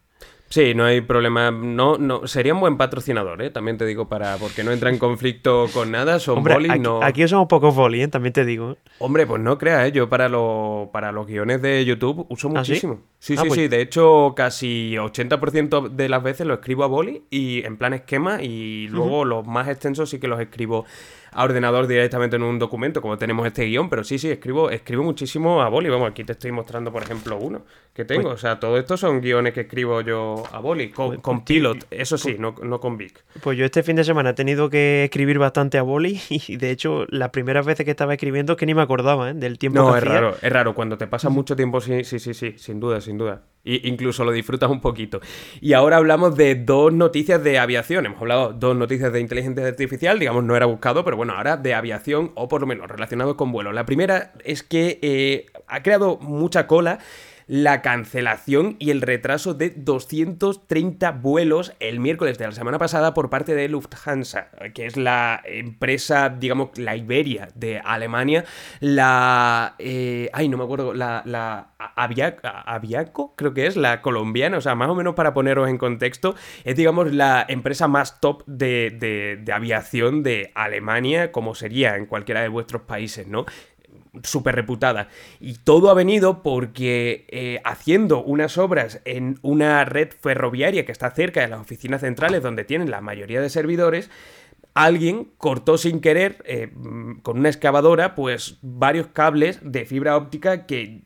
Sí, no hay problema. No, no, sería un buen patrocinador, ¿eh? También te digo, para porque no entra en conflicto con nada. Son Hombre, boli, aquí, no. Aquí somos pocos boli, ¿eh? También te digo. Hombre, pues no creas, ¿eh? Yo para, lo, para los guiones de YouTube uso ¿Ah, muchísimo. sí, sí, ah, sí, pues De hecho, casi 80% de las veces lo escribo a boli y en plan esquema y luego los más extensos sí que los escribo a ordenador directamente en un documento, como tenemos este guion, pero sí, sí, escribo, escribo muchísimo a boli. Vamos, aquí te estoy mostrando, por ejemplo, uno que tengo. Pues o sea, todo esto son guiones que escribo yo a boli, con, pues, con Pilot, eso sí, no, no, con Vic. Pues yo este fin de semana he tenido que escribir bastante a boli y de hecho las primeras veces que estaba escribiendo es que ni me acordaba ¿eh? del tiempo no, que es raro, es raro, cuando te pasa mucho tiempo, sí, sí, sí, sí, sin duda, sin duda. Y incluso lo disfrutas un poquito. Y ahora hablamos de dos noticias de aviación. Hemos hablado dos noticias de inteligencia artificial, digamos, no era buscado, pero bueno, ahora de aviación o por lo menos relacionado con vuelo. La primera es que eh, ha creado mucha cola la cancelación y el retraso de 230 vuelos el miércoles de la semana pasada por parte de Lufthansa, que es la empresa, digamos, la Iberia de Alemania, la... Eh, ay, no me acuerdo, la... la Aviaco, creo que es, la colombiana, o sea, más o menos para poneros en contexto, es, digamos, la empresa más top de, de aviación de Alemania, como sería en cualquiera de vuestros países, ¿no? Súper reputada. Y todo ha venido porque eh, haciendo unas obras en una red ferroviaria que está cerca de las oficinas centrales donde tienen la mayoría de servidores, alguien cortó sin querer eh, con una excavadora pues varios cables de fibra óptica que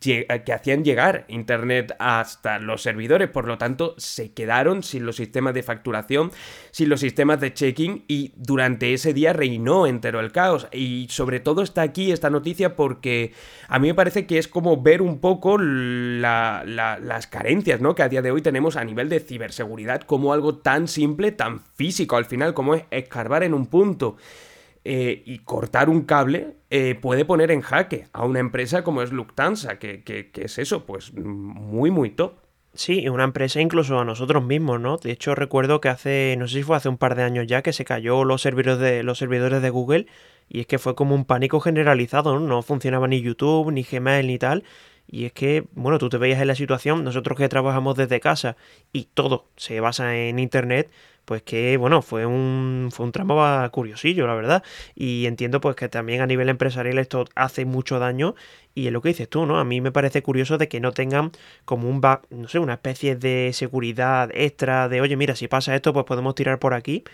que hacían llegar Internet hasta los servidores, por lo tanto se quedaron sin los sistemas de facturación, sin los sistemas de checking y durante ese día reinó entero el caos. Y sobre todo está aquí esta noticia porque a mí me parece que es como ver un poco las carencias ¿no? que a día de hoy tenemos a nivel de ciberseguridad como algo tan simple, tan físico al final como es escarbar en un punto. Eh, y cortar un cable eh, puede poner en jaque a una empresa como es Lufthansa, que, que, es eso, pues muy, muy top. Sí, una empresa incluso a nosotros mismos, ¿no? De hecho, recuerdo que hace, no sé si fue hace un par de años ya, que se cayó los servidores de, los servidores de Google y es que fue como un pánico generalizado, ¿no? No funcionaba ni YouTube, ni Gmail, ni tal. Y es que, bueno, tú te veías en la situación, nosotros que trabajamos desde casa y todo se basa en Internet, pues que bueno, fue un, fue un tramo curiosillo, la verdad. Y entiendo pues que también a nivel empresarial esto hace mucho daño. Y es lo que dices tú, ¿no? A mí me parece curioso de que no tengan como un, no sé, una especie de seguridad extra de, oye, mira, si pasa esto, pues podemos tirar por aquí.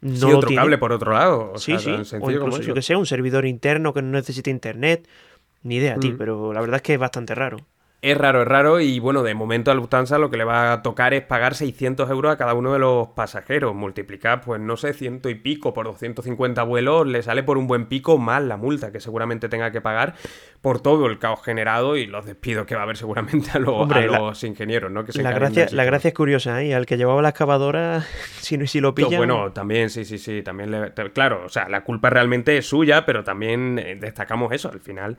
No sí, otro cable por otro lado. sí, sí. o incluso, yo que sé, un servidor interno que no necesite internet. Ni idea, mm. pero la verdad es que es bastante raro. Es raro, es raro y bueno, de momento a Lufthansa lo que le va a tocar es pagar 600 euros a cada uno de los pasajeros. Multiplicar, pues no sé, ciento y pico por 250 vuelos, le sale por un buen pico más la multa que seguramente tenga que pagar por todo el caos generado y los despidos que va a haber seguramente a, los, ingenieros, ¿no? la, gracia, la gracia es curiosa, ¿eh? Y al que llevaba la excavadora, si, si lo pillan... Bueno, también, sí, sí, sí, también le... Claro, o sea, la culpa realmente es suya, pero también eh, destacamos eso, al final,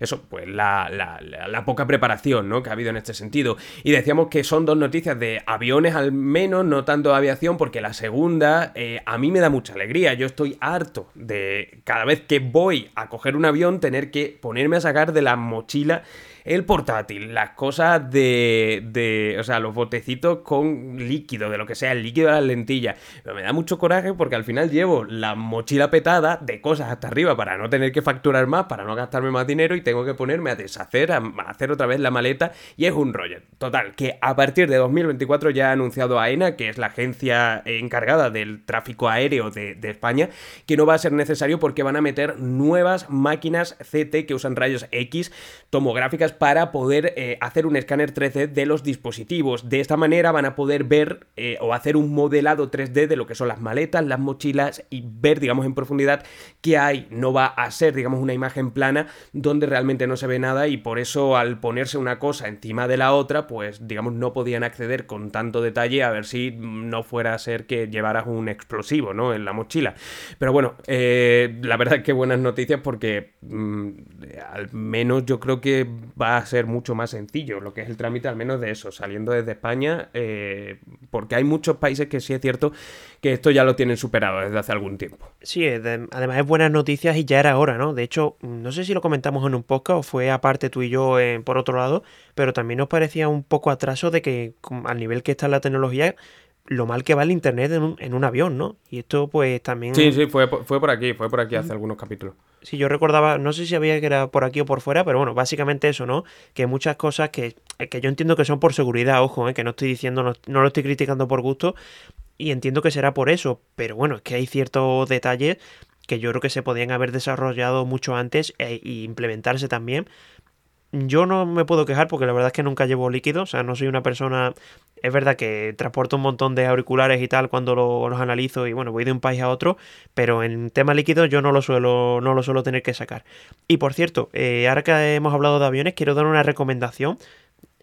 eso, pues la, la, la poca preparación ¿no? que ha habido en este sentido. Y decíamos que son dos noticias de aviones al menos, no tanto de aviación, porque la segunda eh, a mí me da mucha alegría. Yo estoy harto de cada vez que voy a coger un avión tener que ponerme a sacar de la mochila el portátil, las cosas de, de, o sea, los botecitos con líquido, de lo que sea, el líquido de las lentillas. Pero me da mucho coraje porque al final llevo la mochila petada de cosas hasta arriba para no tener que facturar más, para no gastarme más dinero y tengo que ponerme a deshacer, a hacer otra vez la maleta y es un rollo. Total, que a partir de 2024 ya ha anunciado AENA, que es la agencia encargada del tráfico aéreo de, España, que no va a ser necesario porque van a meter nuevas máquinas CT que usan rayos X tomográficas para poder eh, hacer un escáner 3D de los dispositivos. De esta manera van a poder ver eh, o hacer un modelado 3D de lo que son las maletas, las mochilas y ver, digamos, en profundidad qué hay. No va a ser, digamos, una imagen plana donde realmente no se ve nada y por eso al ponerse una cosa encima de la otra, pues, digamos, no podían acceder con tanto detalle a ver si no fuera a ser que llevaras un explosivo, ¿no? En la mochila. Pero bueno, eh, la verdad que buenas noticias porque mm, al menos yo creo que va a ser mucho más sencillo lo que es el trámite, al menos de eso, saliendo desde España, eh, porque hay muchos países que sí es cierto que esto ya lo tienen superado desde hace algún tiempo. Sí, además es buenas noticias y ya era hora, ¿no? De hecho, no sé si lo comentamos en un podcast o fue aparte tú y yo eh, por otro lado, pero también nos parecía un poco atraso de que al nivel que está la tecnología, lo mal que va el internet en un, en un avión, ¿no? Y esto pues también... Sí, sí, fue, fue por aquí, fue por aquí hace algunos capítulos. Sí, yo recordaba, no sé si había que era por aquí o por fuera, pero bueno, básicamente eso, ¿no? Que muchas cosas que, que yo entiendo que son por seguridad, ojo, ¿eh? que no estoy diciendo, no, no, lo estoy criticando por gusto, y entiendo que será por eso, pero bueno, es que hay ciertos detalles que yo creo que se podían haber desarrollado mucho antes e, implementarse también yo no me puedo quejar porque la verdad es que nunca llevo líquido, o sea, no soy una persona... Es verdad que transporto un montón de auriculares y tal cuando los analizo y bueno, voy de un país a otro, pero en tema líquido yo no lo suelo, no lo suelo tener que sacar. Y por cierto, eh, ahora que hemos hablado de aviones, quiero dar una recomendación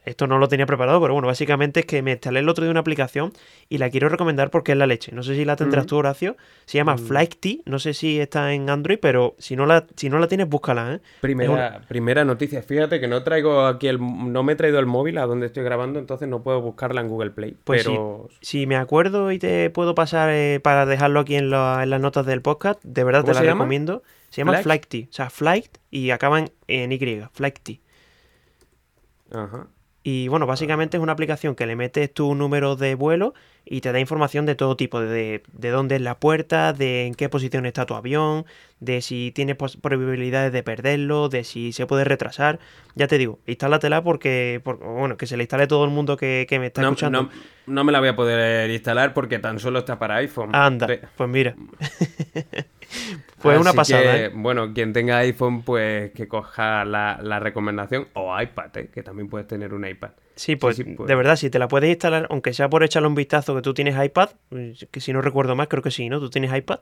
esto no lo tenía preparado, pero bueno, básicamente es que me instalé el otro de una aplicación y la quiero recomendar porque es la leche. No sé si la tendrás tú, Horacio. Se llama mm. Flighty. No sé si está en Android, pero si no la, si no la tienes, búscala, ¿eh? Primera, primera noticia. Fíjate que no traigo aquí el. No me he traído el móvil a donde estoy grabando, entonces no puedo buscarla en Google Play. Pues pero... si, me acuerdo y te puedo pasar eh, para dejarlo aquí en, las notas del podcast, de verdad te la recomiendo. Se llama Flighty. O sea, Flight y acaban en Y. Flighty. Ajá. Y bueno, básicamente es una aplicación que le metes tu número de vuelo y te da información de todo tipo, de, de dónde es la puerta, de en qué posición está tu avión, de si tienes probabilidades de perderlo, de si se puede retrasar. Ya te digo, instálatela porque, bueno, que se le instale todo el mundo que, me está escuchando. No, no, me la voy a poder instalar porque tan solo está para iPhone. Anda, pues mira. pues una pasada. ¿eh? Bueno, quien tenga iPhone, pues que coja la, recomendación o iPad, ¿eh? que también puedes tener un iPad. Sí, pues, pues, de verdad, si te la puedes instalar, aunque sea por echarle un vistazo que tú tienes iPad, que si no recuerdo más, creo que sí, ¿no? Tú tienes iPad.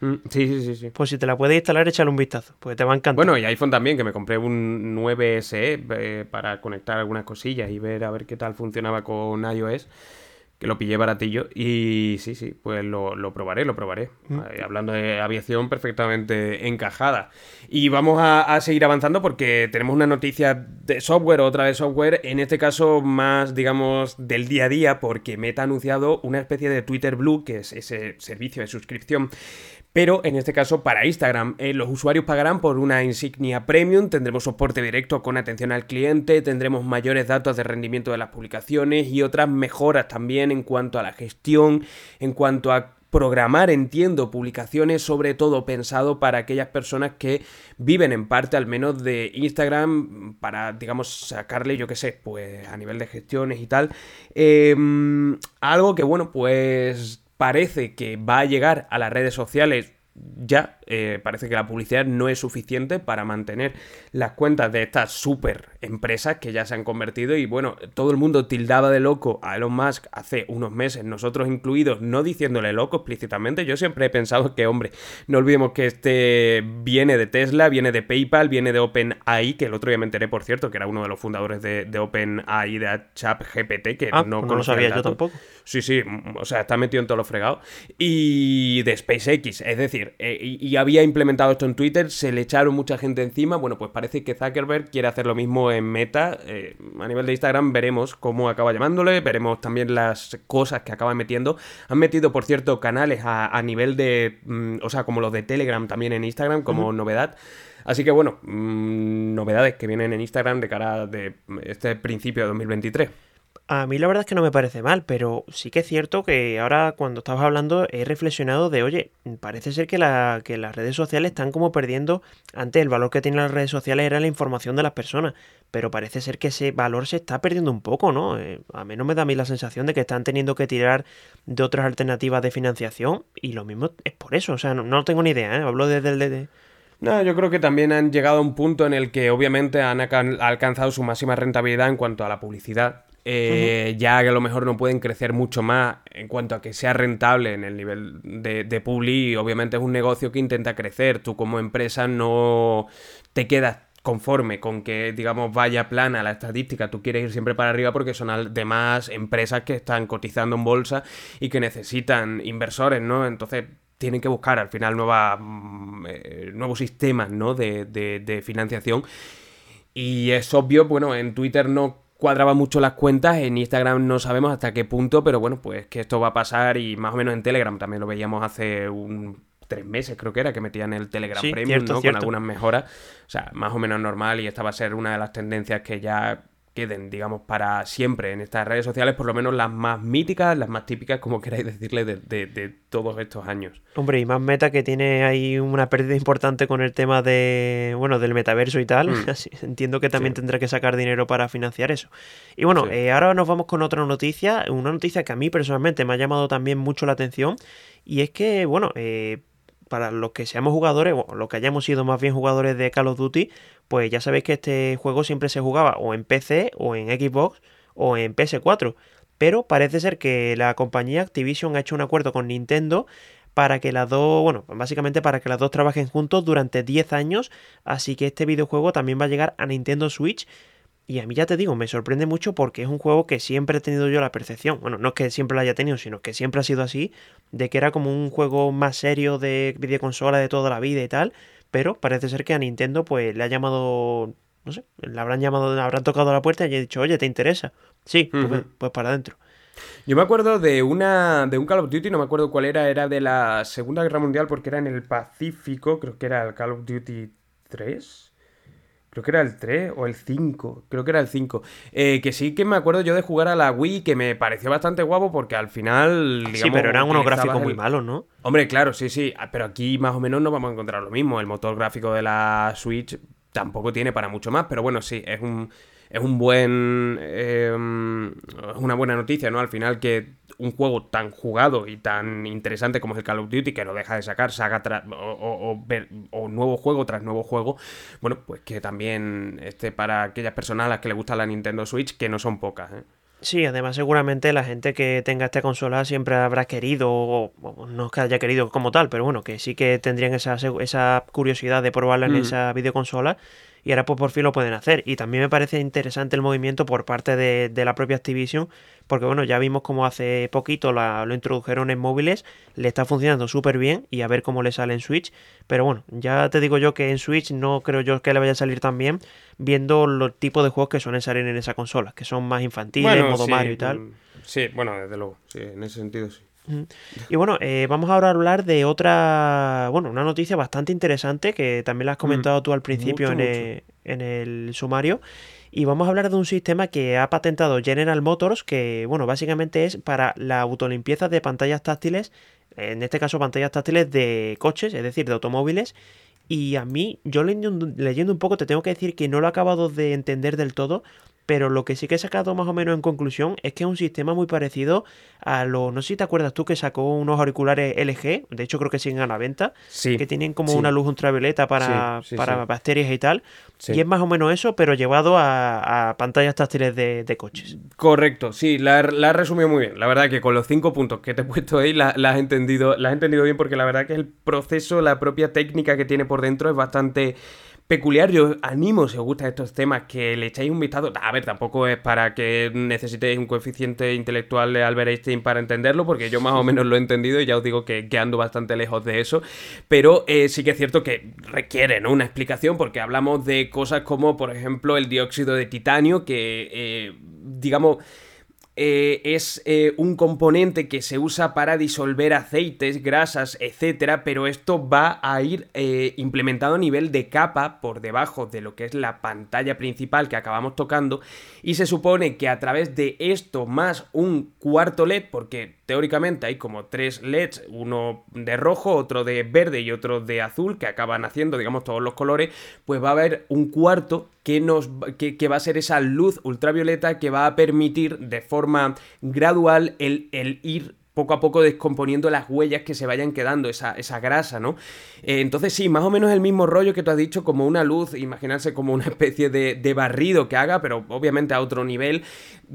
Mm, sí, sí, sí, sí. Pues si te la puedes instalar, échale un vistazo, porque te va a encantar. Bueno, y iPhone también, que me compré un 9SE eh, para conectar algunas cosillas y ver a ver qué tal funcionaba con iOS que lo pillé baratillo y sí, sí, pues lo, probaré, lo probaré. Mm. Eh, hablando de aviación perfectamente encajada. Y vamos a, seguir avanzando porque tenemos una noticia de software, otra de software, en este caso más, digamos, del día a día, porque Meta ha anunciado una especie de Twitter Blue, que es ese servicio de suscripción pero en este caso para Instagram. Eh, los usuarios pagarán por una insignia premium, tendremos soporte directo con atención al cliente, tendremos mayores datos de rendimiento de las publicaciones y otras mejoras también en cuanto a la gestión, en cuanto a programar, entiendo, publicaciones sobre todo pensado para aquellas personas que viven en parte al menos de Instagram para, digamos, sacarle, yo qué sé, pues a nivel de gestiones y tal. Em, algo que, bueno, pues parece que va a llegar a las redes sociales ya eh, parece que la publicidad no es suficiente para mantener las cuentas de estas super empresas que ya se han convertido y bueno, todo el mundo tildaba de loco a Elon Musk hace unos meses, nosotros incluidos, no diciéndole loco explícitamente, yo siempre he pensado que, hombre, no olvidemos que este viene de Tesla, viene de PayPal, viene de OpenAI, que el otro día me enteré, por cierto, que era uno de los fundadores de, de OpenAI, de ChatGPT, que ah, no, pues no lo sabía yo tampoco. Sí, sí, o sea, está metido en todos los fregados. Y de SpaceX, es decir, eh, y y había implementado esto en Twitter, se le echaron mucha gente encima. Bueno, pues parece que Zuckerberg quiere hacer lo mismo en Meta. Eh, a nivel de Instagram veremos cómo acaba llamándole, veremos también las cosas que acaba metiendo. Han metido, por cierto, canales a, nivel de, mm, o sea, como los de Telegram también en Instagram, como novedad. Así que bueno, mm, novedades que vienen en Instagram de cara de este principio de 2023. A mí la verdad es que no me parece mal, pero sí que es cierto que ahora cuando estabas hablando he reflexionado de, oye, parece ser que, la, que las redes sociales están como perdiendo, antes el valor que tienen las redes sociales era la información de las personas, pero parece ser que ese valor se está perdiendo un poco, ¿no? Eh, a mí no me da a mí la sensación de que están teniendo que tirar de otras alternativas de financiación y lo mismo es por eso, o sea, no, tengo ni idea, ¿eh? Hablo desde el... De, no, yo creo que también han llegado a un punto en el que obviamente han alcanzado su máxima rentabilidad en cuanto a la publicidad eh, ya que a lo mejor no pueden crecer mucho más en cuanto a que sea rentable en el nivel de, de publi. Obviamente es un negocio que intenta crecer. Tú como empresa no te quedas conforme con que, digamos, vaya plana la estadística, tú quieres ir siempre para arriba porque son además empresas que están cotizando en bolsa y que necesitan inversores, ¿no? Entonces tienen que buscar al final nueva, mm, eh, nuevos sistemas, ¿no? De, de financiación. Y es obvio, bueno, en Twitter no cuadraba mucho las cuentas, en Instagram no sabemos hasta qué punto, pero bueno, pues que esto va a pasar y más o menos en Telegram también lo veíamos hace un tres meses creo que era que metían el Telegram Premium, ¿no? Con algunas mejoras, o sea, más o menos normal y esta va a ser una de las tendencias que ya queden, digamos, para siempre en estas redes sociales, por lo menos las más míticas, las más típicas, como queráis decirle, de, todos estos años. Hombre, y más meta que tiene ahí una pérdida importante con el tema de, bueno, del metaverso y tal. Mm. Entiendo que también tendrá que sacar dinero para financiar eso. Y bueno, eh, ahora nos vamos con otra noticia, una noticia que a mí personalmente me ha llamado también mucho la atención, y es que, bueno, eh, para los que seamos jugadores, o los que hayamos sido más bien jugadores de Call of Duty, pues ya sabéis que este juego siempre se jugaba o en PC o en Xbox o en PS4. Pero parece ser que la compañía Activision ha hecho un acuerdo con Nintendo para que las dos, bueno, básicamente para que las dos trabajen juntos durante 10 años, así que este videojuego también va a llegar a Nintendo Switch. Y a mí ya te digo, me sorprende mucho porque es un juego que siempre he tenido yo la percepción, bueno, no es que siempre lo haya tenido, sino que siempre ha sido así, de que era como un juego más serio de videoconsola de toda la vida y tal, pero parece ser que a Nintendo pues le ha llamado, no sé, le habrán llamado, le habrán tocado la puerta y ha dicho, oye, ¿te interesa? Sí, pues, pues, para adentro. Yo me acuerdo de una de un Call of Duty, no me acuerdo cuál era, era de la Segunda Guerra Mundial porque era en el Pacífico, creo que era el Call of Duty 3 creo que era el 3 o el 5, creo que era el 5, eh, que sí que me acuerdo yo de jugar a la Wii, que me pareció bastante guapo porque al final... Digamos, sí, pero eran unos gráficos muy malos, ¿no? Hombre, claro, sí, sí, ah, pero aquí más o menos no vamos a encontrar lo mismo, el motor gráfico de la Switch tampoco tiene para mucho más, pero bueno, sí, es un es un buen. Eh, una buena noticia, ¿no? Al final que un juego tan jugado y tan interesante como es el Call of Duty, que no deja de sacar saga tras, o, o, nuevo juego tras nuevo juego, bueno, pues que también esté para aquellas personas a las que le gusta la Nintendo Switch, que no son pocas, ¿eh? Sí, además seguramente la gente que tenga esta consola siempre habrá querido, o no es que haya querido como tal, pero bueno, que sí que tendrían esa, esa curiosidad de probarla en mm. esa videoconsola y ahora pues por fin lo pueden hacer. Y también me parece interesante el movimiento por parte de, de la propia Activision, porque bueno, ya vimos como hace poquito lo introdujeron en móviles, le está funcionando súper bien y a ver cómo le sale en Switch. Pero bueno, ya te digo yo que en Switch no creo yo que le vaya a salir tan bien, viendo los tipos de juegos que suelen salir en esa consola, que son más infantiles, modo Mario y tal. Sí, bueno, desde luego, sí, en ese sentido sí. Y bueno, eh, vamos ahora a hablar de otra, bueno, una noticia bastante interesante que también la has mm, comentado tú al principio en, El, sumario. Y vamos a hablar de un sistema que ha patentado General Motors, que bueno, básicamente es para la autolimpieza de pantallas táctiles, en este caso pantallas táctiles de coches, es decir, de automóviles. Y a mí, yo leyendo, leyendo un poco, te tengo que decir que no lo he acabado de entender del todo, pero lo que sí que he sacado más o menos en conclusión es que es un sistema muy parecido a lo, no sé si te acuerdas tú que sacó unos auriculares LG, de hecho creo que siguen a la venta, que tienen como una luz ultravioleta para, para bacterias y tal, y es más o menos eso, pero llevado a, pantallas táctiles de, coches. Correcto, sí, la, la has resumido muy bien, la verdad que con los cinco puntos que te he puesto ahí la, has entendido, la has entendido bien porque la verdad que el proceso, la propia técnica que tiene por dentro es bastante peculiar. Yo animo, si os gustan estos temas, que le echéis un vistazo. A ver, tampoco es para que necesitéis un coeficiente intelectual de Albert Einstein para entenderlo, porque yo más o menos lo he entendido y ya os digo que, ando bastante lejos de eso. Pero eh, sí que es cierto que requiere una explicación, porque hablamos de cosas como, por ejemplo, el dióxido de titanio, que, eh, digamos, eh, es eh, un componente que se usa para disolver aceites, grasas, etcétera, pero esto va a ir eh, implementado a nivel de capa por debajo de lo que es la pantalla principal que acabamos tocando. Y se supone que a través de esto más un cuarto LED, porque teóricamente hay como tres LEDs, uno de rojo, otro de verde y otro de azul, que acaban haciendo, digamos, todos los colores, pues va a haber un cuarto que, nos, que, va a ser esa luz ultravioleta que va a permitir de forma gradual el, el ir poco a poco descomponiendo las huellas que se vayan quedando, esa, esa grasa, ¿no? Eh, entonces sí, más o menos el mismo rollo que tú has dicho, como una luz, imaginarse como una especie de, de, barrido que haga, pero obviamente a otro nivel.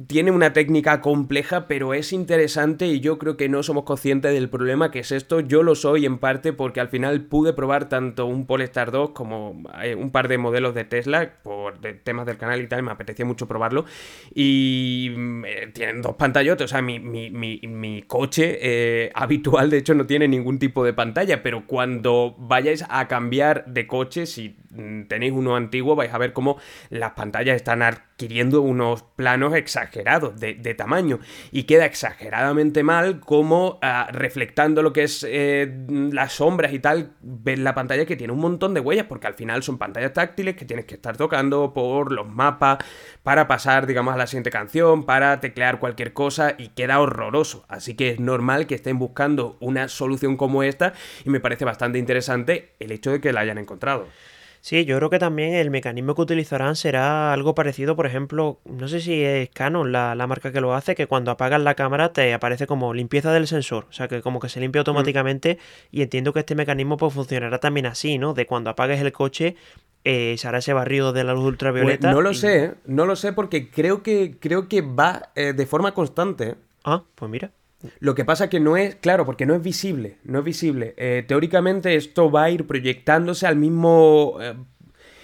Tiene una técnica compleja, pero es interesante y yo creo que no somos conscientes del problema que es esto. Yo lo soy en parte porque al final pude probar tanto un Polestar 2 como eh, un par de modelos de Tesla por temas del canal y tal, me apetecía mucho probarlo. Y mm, eh, tienen dos pantallotes, o sea, mi, mi, mi, mi coche eh, habitual, de hecho, no tiene ningún tipo de pantalla, pero cuando vayáis a cambiar de coche, si mm, tenéis uno antiguo, vais a ver cómo las pantallas están adquiriendo unos planos exagerados de, tamaño y queda exageradamente mal como ah, reflectando lo que es eh, las sombras y tal, ves la pantalla que tiene un montón de huellas, porque al final son pantallas táctiles que tienes que estar tocando por los mapas para pasar, digamos, a la siguiente canción, para teclear cualquier cosa y queda horroroso. Así que normal que estén buscando una solución como esta y me parece bastante interesante el hecho de que la hayan encontrado. Sí, yo creo que también el mecanismo que utilizarán será algo parecido, por ejemplo, no sé si es Canon la, marca que lo hace, que cuando apagas la cámara te aparece como limpieza del sensor, o sea que como que se limpia automáticamente y entiendo que este mecanismo pues funcionará también así, ¿no? De cuando apagues el coche eh, se hará ese barrido de la luz ultravioleta. no lo sé, ¿eh? no lo sé porque creo que, creo que va eh, de forma constante. Ah, pues mira. Lo que pasa que no es, claro, porque no es visible, no es visible. Eh, teóricamente esto va a ir proyectándose al mismo... Eh,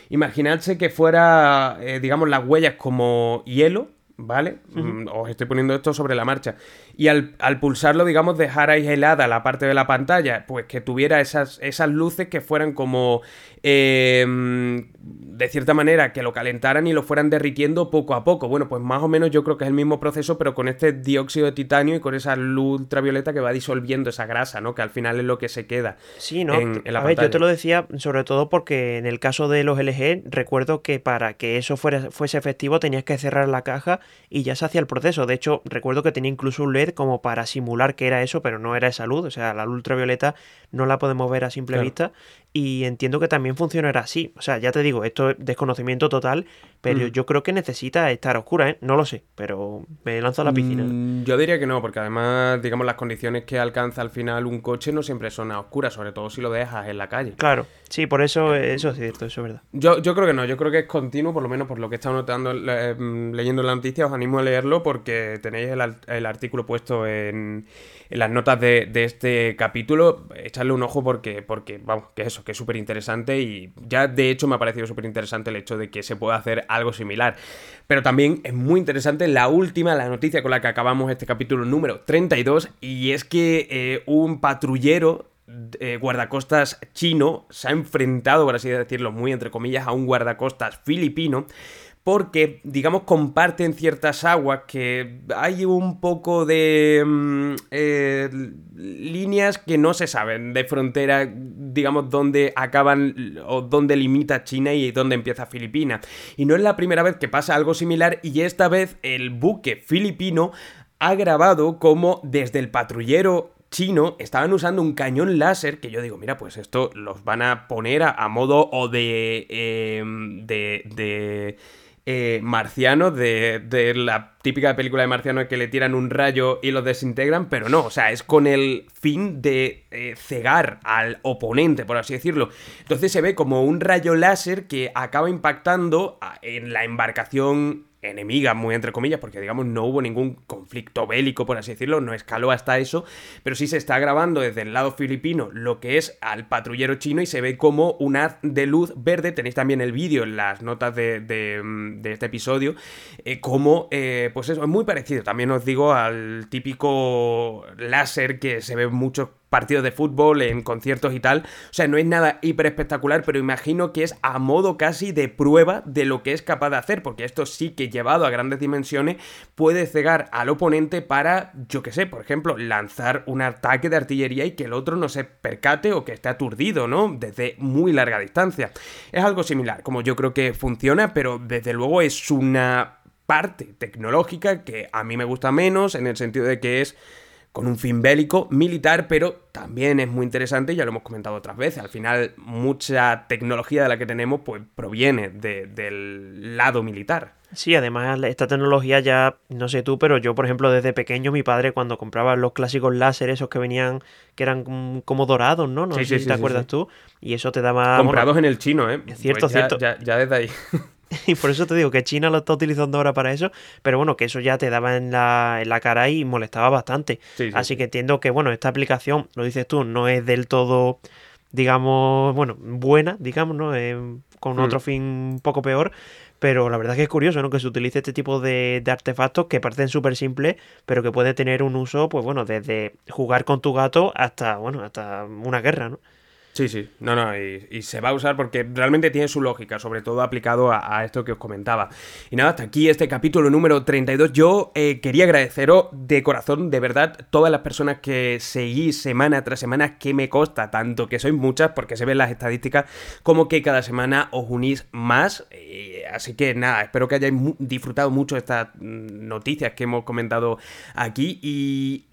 imaginarse que fuera, eh, digamos, las huellas como hielo, ¿vale? Mm, os estoy poniendo esto sobre la marcha. Y al, pulsarlo, digamos, dejar ahí helada la parte de la pantalla, pues que tuviera esas, esas luces que fueran como Em, de cierta manera, que lo calentaran y lo fueran derritiendo poco a poco. Bueno, pues más o menos yo creo que es el mismo proceso, pero con este dióxido de titanio y con esa luz ultravioleta que va disolviendo esa grasa, ¿no? Que al final es lo que se queda. Sí, ¿no? En, la a ver, yo te lo decía sobre todo porque en el caso de los LG, recuerdo que para que eso fuera, fuese efectivo tenías que cerrar la caja y ya se hacía el proceso. De hecho, recuerdo que tenía incluso un LED como para simular que era eso, pero no era esa luz. O sea, la luz ultravioleta no la podemos ver a simple vista y entiendo que también funcionará así. O sea, ya te digo, esto es desconocimiento total, pero mm. yo creo que necesita estar oscura, ¿eh? No lo sé, pero me lanzo a la piscina. Mm, yo diría que no, porque además, digamos, las condiciones que alcanza al final un coche no siempre son a oscuras, sobre todo si lo dejas en la calle. Claro, sí, por eso eso es cierto, eso es verdad. Yo, yo creo que no, yo creo que es continuo, por lo menos por lo que he estado notando, mm, leyendo la noticia, os animo a leerlo porque tenéis el artículo puesto en en las notas de, este capítulo, echarle un ojo porque, porque vamos, que eso, que es súper interesante y ya de hecho me ha parecido súper interesante el hecho de que se pueda hacer algo similar. Pero también es muy interesante la última, la noticia con la que acabamos este capítulo número 32 y es que eh, un patrullero eh, guardacostas chino se ha enfrentado, por así decirlo, muy entre comillas, a un guardacostas filipino porque, digamos, comparten ciertas aguas que hay un poco de mm, eh, líneas que no se saben de frontera, digamos, dónde acaban o dónde limita China y dónde empieza Filipinas. Y no es la primera vez que pasa algo similar y esta vez el buque filipino ha grabado como desde el patrullero chino estaban usando un cañón láser que yo digo, mira, pues esto los van a poner a, modo o de, em, de, de eh, marciano, de, la típica película de marciano que le tiran un rayo y lo desintegran, pero no, o sea, es con el fin de eh, cegar al oponente, por así decirlo. Entonces se ve como un rayo láser que acaba impactando en la embarcación enemigas, muy entre comillas, porque digamos no hubo ningún conflicto bélico, por así decirlo, no escaló hasta eso, pero sí se está grabando desde el lado filipino lo que es al patrullero chino y se ve como un haz de luz verde, tenéis también el vídeo en las notas de, mm, este episodio, eh, como, eh, pues eso, es muy parecido, también os digo, al típico láser que se ve mucho partidos de fútbol, en conciertos y tal. O sea, no es nada hiper espectacular, pero imagino que es a modo casi de prueba de lo que es capaz de hacer, porque esto sí que llevado a grandes dimensiones puede cegar al oponente para, yo que sé, por ejemplo, lanzar un ataque de artillería y que el otro no se percate o que esté aturdido, ¿no? Desde muy larga distancia. Es algo similar, como yo creo que funciona, pero desde luego es una parte tecnológica que a mí me gusta menos en el sentido de que es con un fin bélico, militar, pero también es muy interesante, ya lo hemos comentado otras veces, al final mucha tecnología de la que tenemos pues proviene del lado militar. Sí, además esta tecnología ya, no sé tú, pero yo por ejemplo desde pequeño mi padre cuando compraba los clásicos láser esos que venían, que eran como dorados, ¿no? No sé si te acuerdas tú, y eso te daba... Comprados en el chino, ¿eh? Cierto, pues cierto. Ya, ya desde ahí. Y por eso te digo que China lo está utilizando ahora para eso, pero bueno, que eso ya te daba en la, en la cara y molestaba bastante. Así que entiendo que, bueno, esta aplicación, lo dices tú, no es del todo, digamos, bueno, buena, digamos, ¿no? con hmm. otro fin un poco peor, pero la verdad es que es curioso, ¿no? Que se utilice este tipo de, de artefactos que parecen súper simples, pero que puede tener un uso, pues bueno, desde jugar con tu gato hasta, bueno, hasta una guerra, ¿no? Sí, sí, no, no, y, se va a usar porque realmente tiene su lógica, sobre todo aplicado a, esto que os comentaba. Y nada, hasta aquí este capítulo número 32. Yo eh, quería agradeceros de corazón, de verdad, todas las personas que seguís semana tras semana, que me consta tanto, que sois muchas, porque se ven las estadísticas, como que cada semana os unís más. Eh, así que nada, espero que hayáis disfrutado mucho estas mm, noticias que hemos comentado aquí y,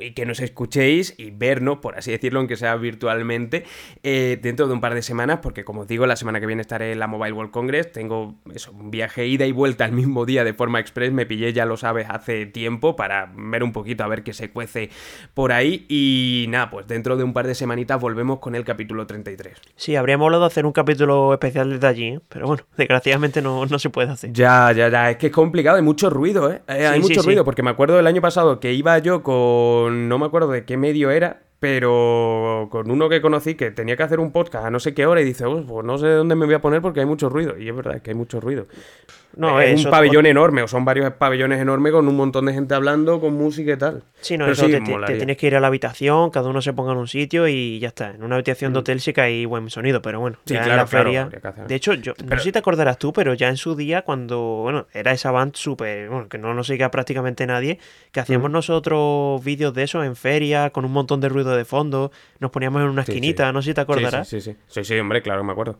y que nos escuchéis y vernos, por así decirlo, aunque sea virtualmente eh, dentro de un par de semanas, porque como os digo, la semana que viene estaré en la Mobile World Congress, tengo eso, un viaje ida y vuelta al mismo día de forma express, me pillé, ya lo sabes, hace tiempo para ver un poquito a ver qué se cuece por ahí y nada, pues dentro de un par de semanitas volvemos con el capítulo 33. Sí, habríamos hablado de hacer un capítulo especial desde allí, ¿eh? pero bueno, desgraciadamente no, no, se puede hacer. Ya, ya, ya, es que es complicado, hay mucho ruido, ¿eh? eh hay mucho ruido, porque me acuerdo del año pasado que iba yo con, no me acuerdo de qué medio era, pero con uno que conocí que tenía que hacer un podcast a no sé qué hora y dice, pues no sé dónde me voy a poner porque hay mucho ruido. Y es verdad que hay mucho ruido. No, es un pabellón enorme, o son varios pabellones enormes con un montón de gente hablando, con música y tal. Sí, no, eso te, tienes que ir a la habitación, cada uno se ponga en un sitio y ya está. En una habitación de mm. hotel sí que hay buen sonido, pero bueno, ya en la feria. de hecho, yo no sé si te acordarás tú, pero ya en su día, cuando, bueno, era esa band súper, bueno, que no nos siga prácticamente nadie, que hacíamos mm. nosotros vídeos de eso en feria, con un montón de ruido de fondo, nos poníamos en una esquinita, no sé si te acordarás. Sí, sí, sí, sí, hombre, claro, me acuerdo.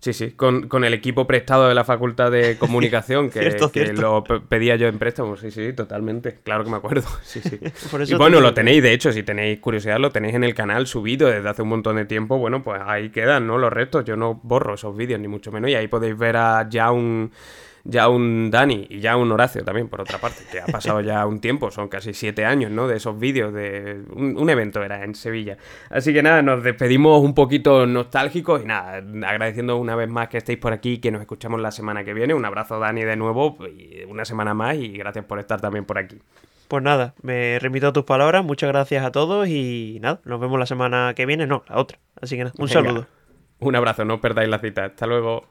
Sí, sí, con, con el equipo prestado de la Facultad de Comunicación que, lo pedía yo en préstamo. Sí, sí, totalmente. Claro que me acuerdo. Sí, sí. y bueno, lo tenéis, de hecho, si tenéis curiosidad, lo tenéis en el canal subido desde hace un montón de tiempo. Bueno, pues ahí quedan, ¿no? Los restos. Yo no borro esos vídeos, ni mucho menos. Y ahí podéis ver a ya un ya un Dani y ya un Horacio también, por otra parte, que ha pasado ya un tiempo, son casi siete años, ¿no? De esos vídeos, de un, evento era en Sevilla. Así que nada, nos despedimos un poquito nostálgicos y nada, agradeciendo una vez más que estéis por aquí, que nos escuchamos la semana que viene. Un abrazo Dani de nuevo, y una semana más y gracias por estar también por aquí. Pues nada, me remito a tus palabras, muchas gracias a todos y nada, nos vemos la semana que viene, no, la otra. Así que nada, un saludo. Un abrazo, no perdáis la cita. Hasta luego.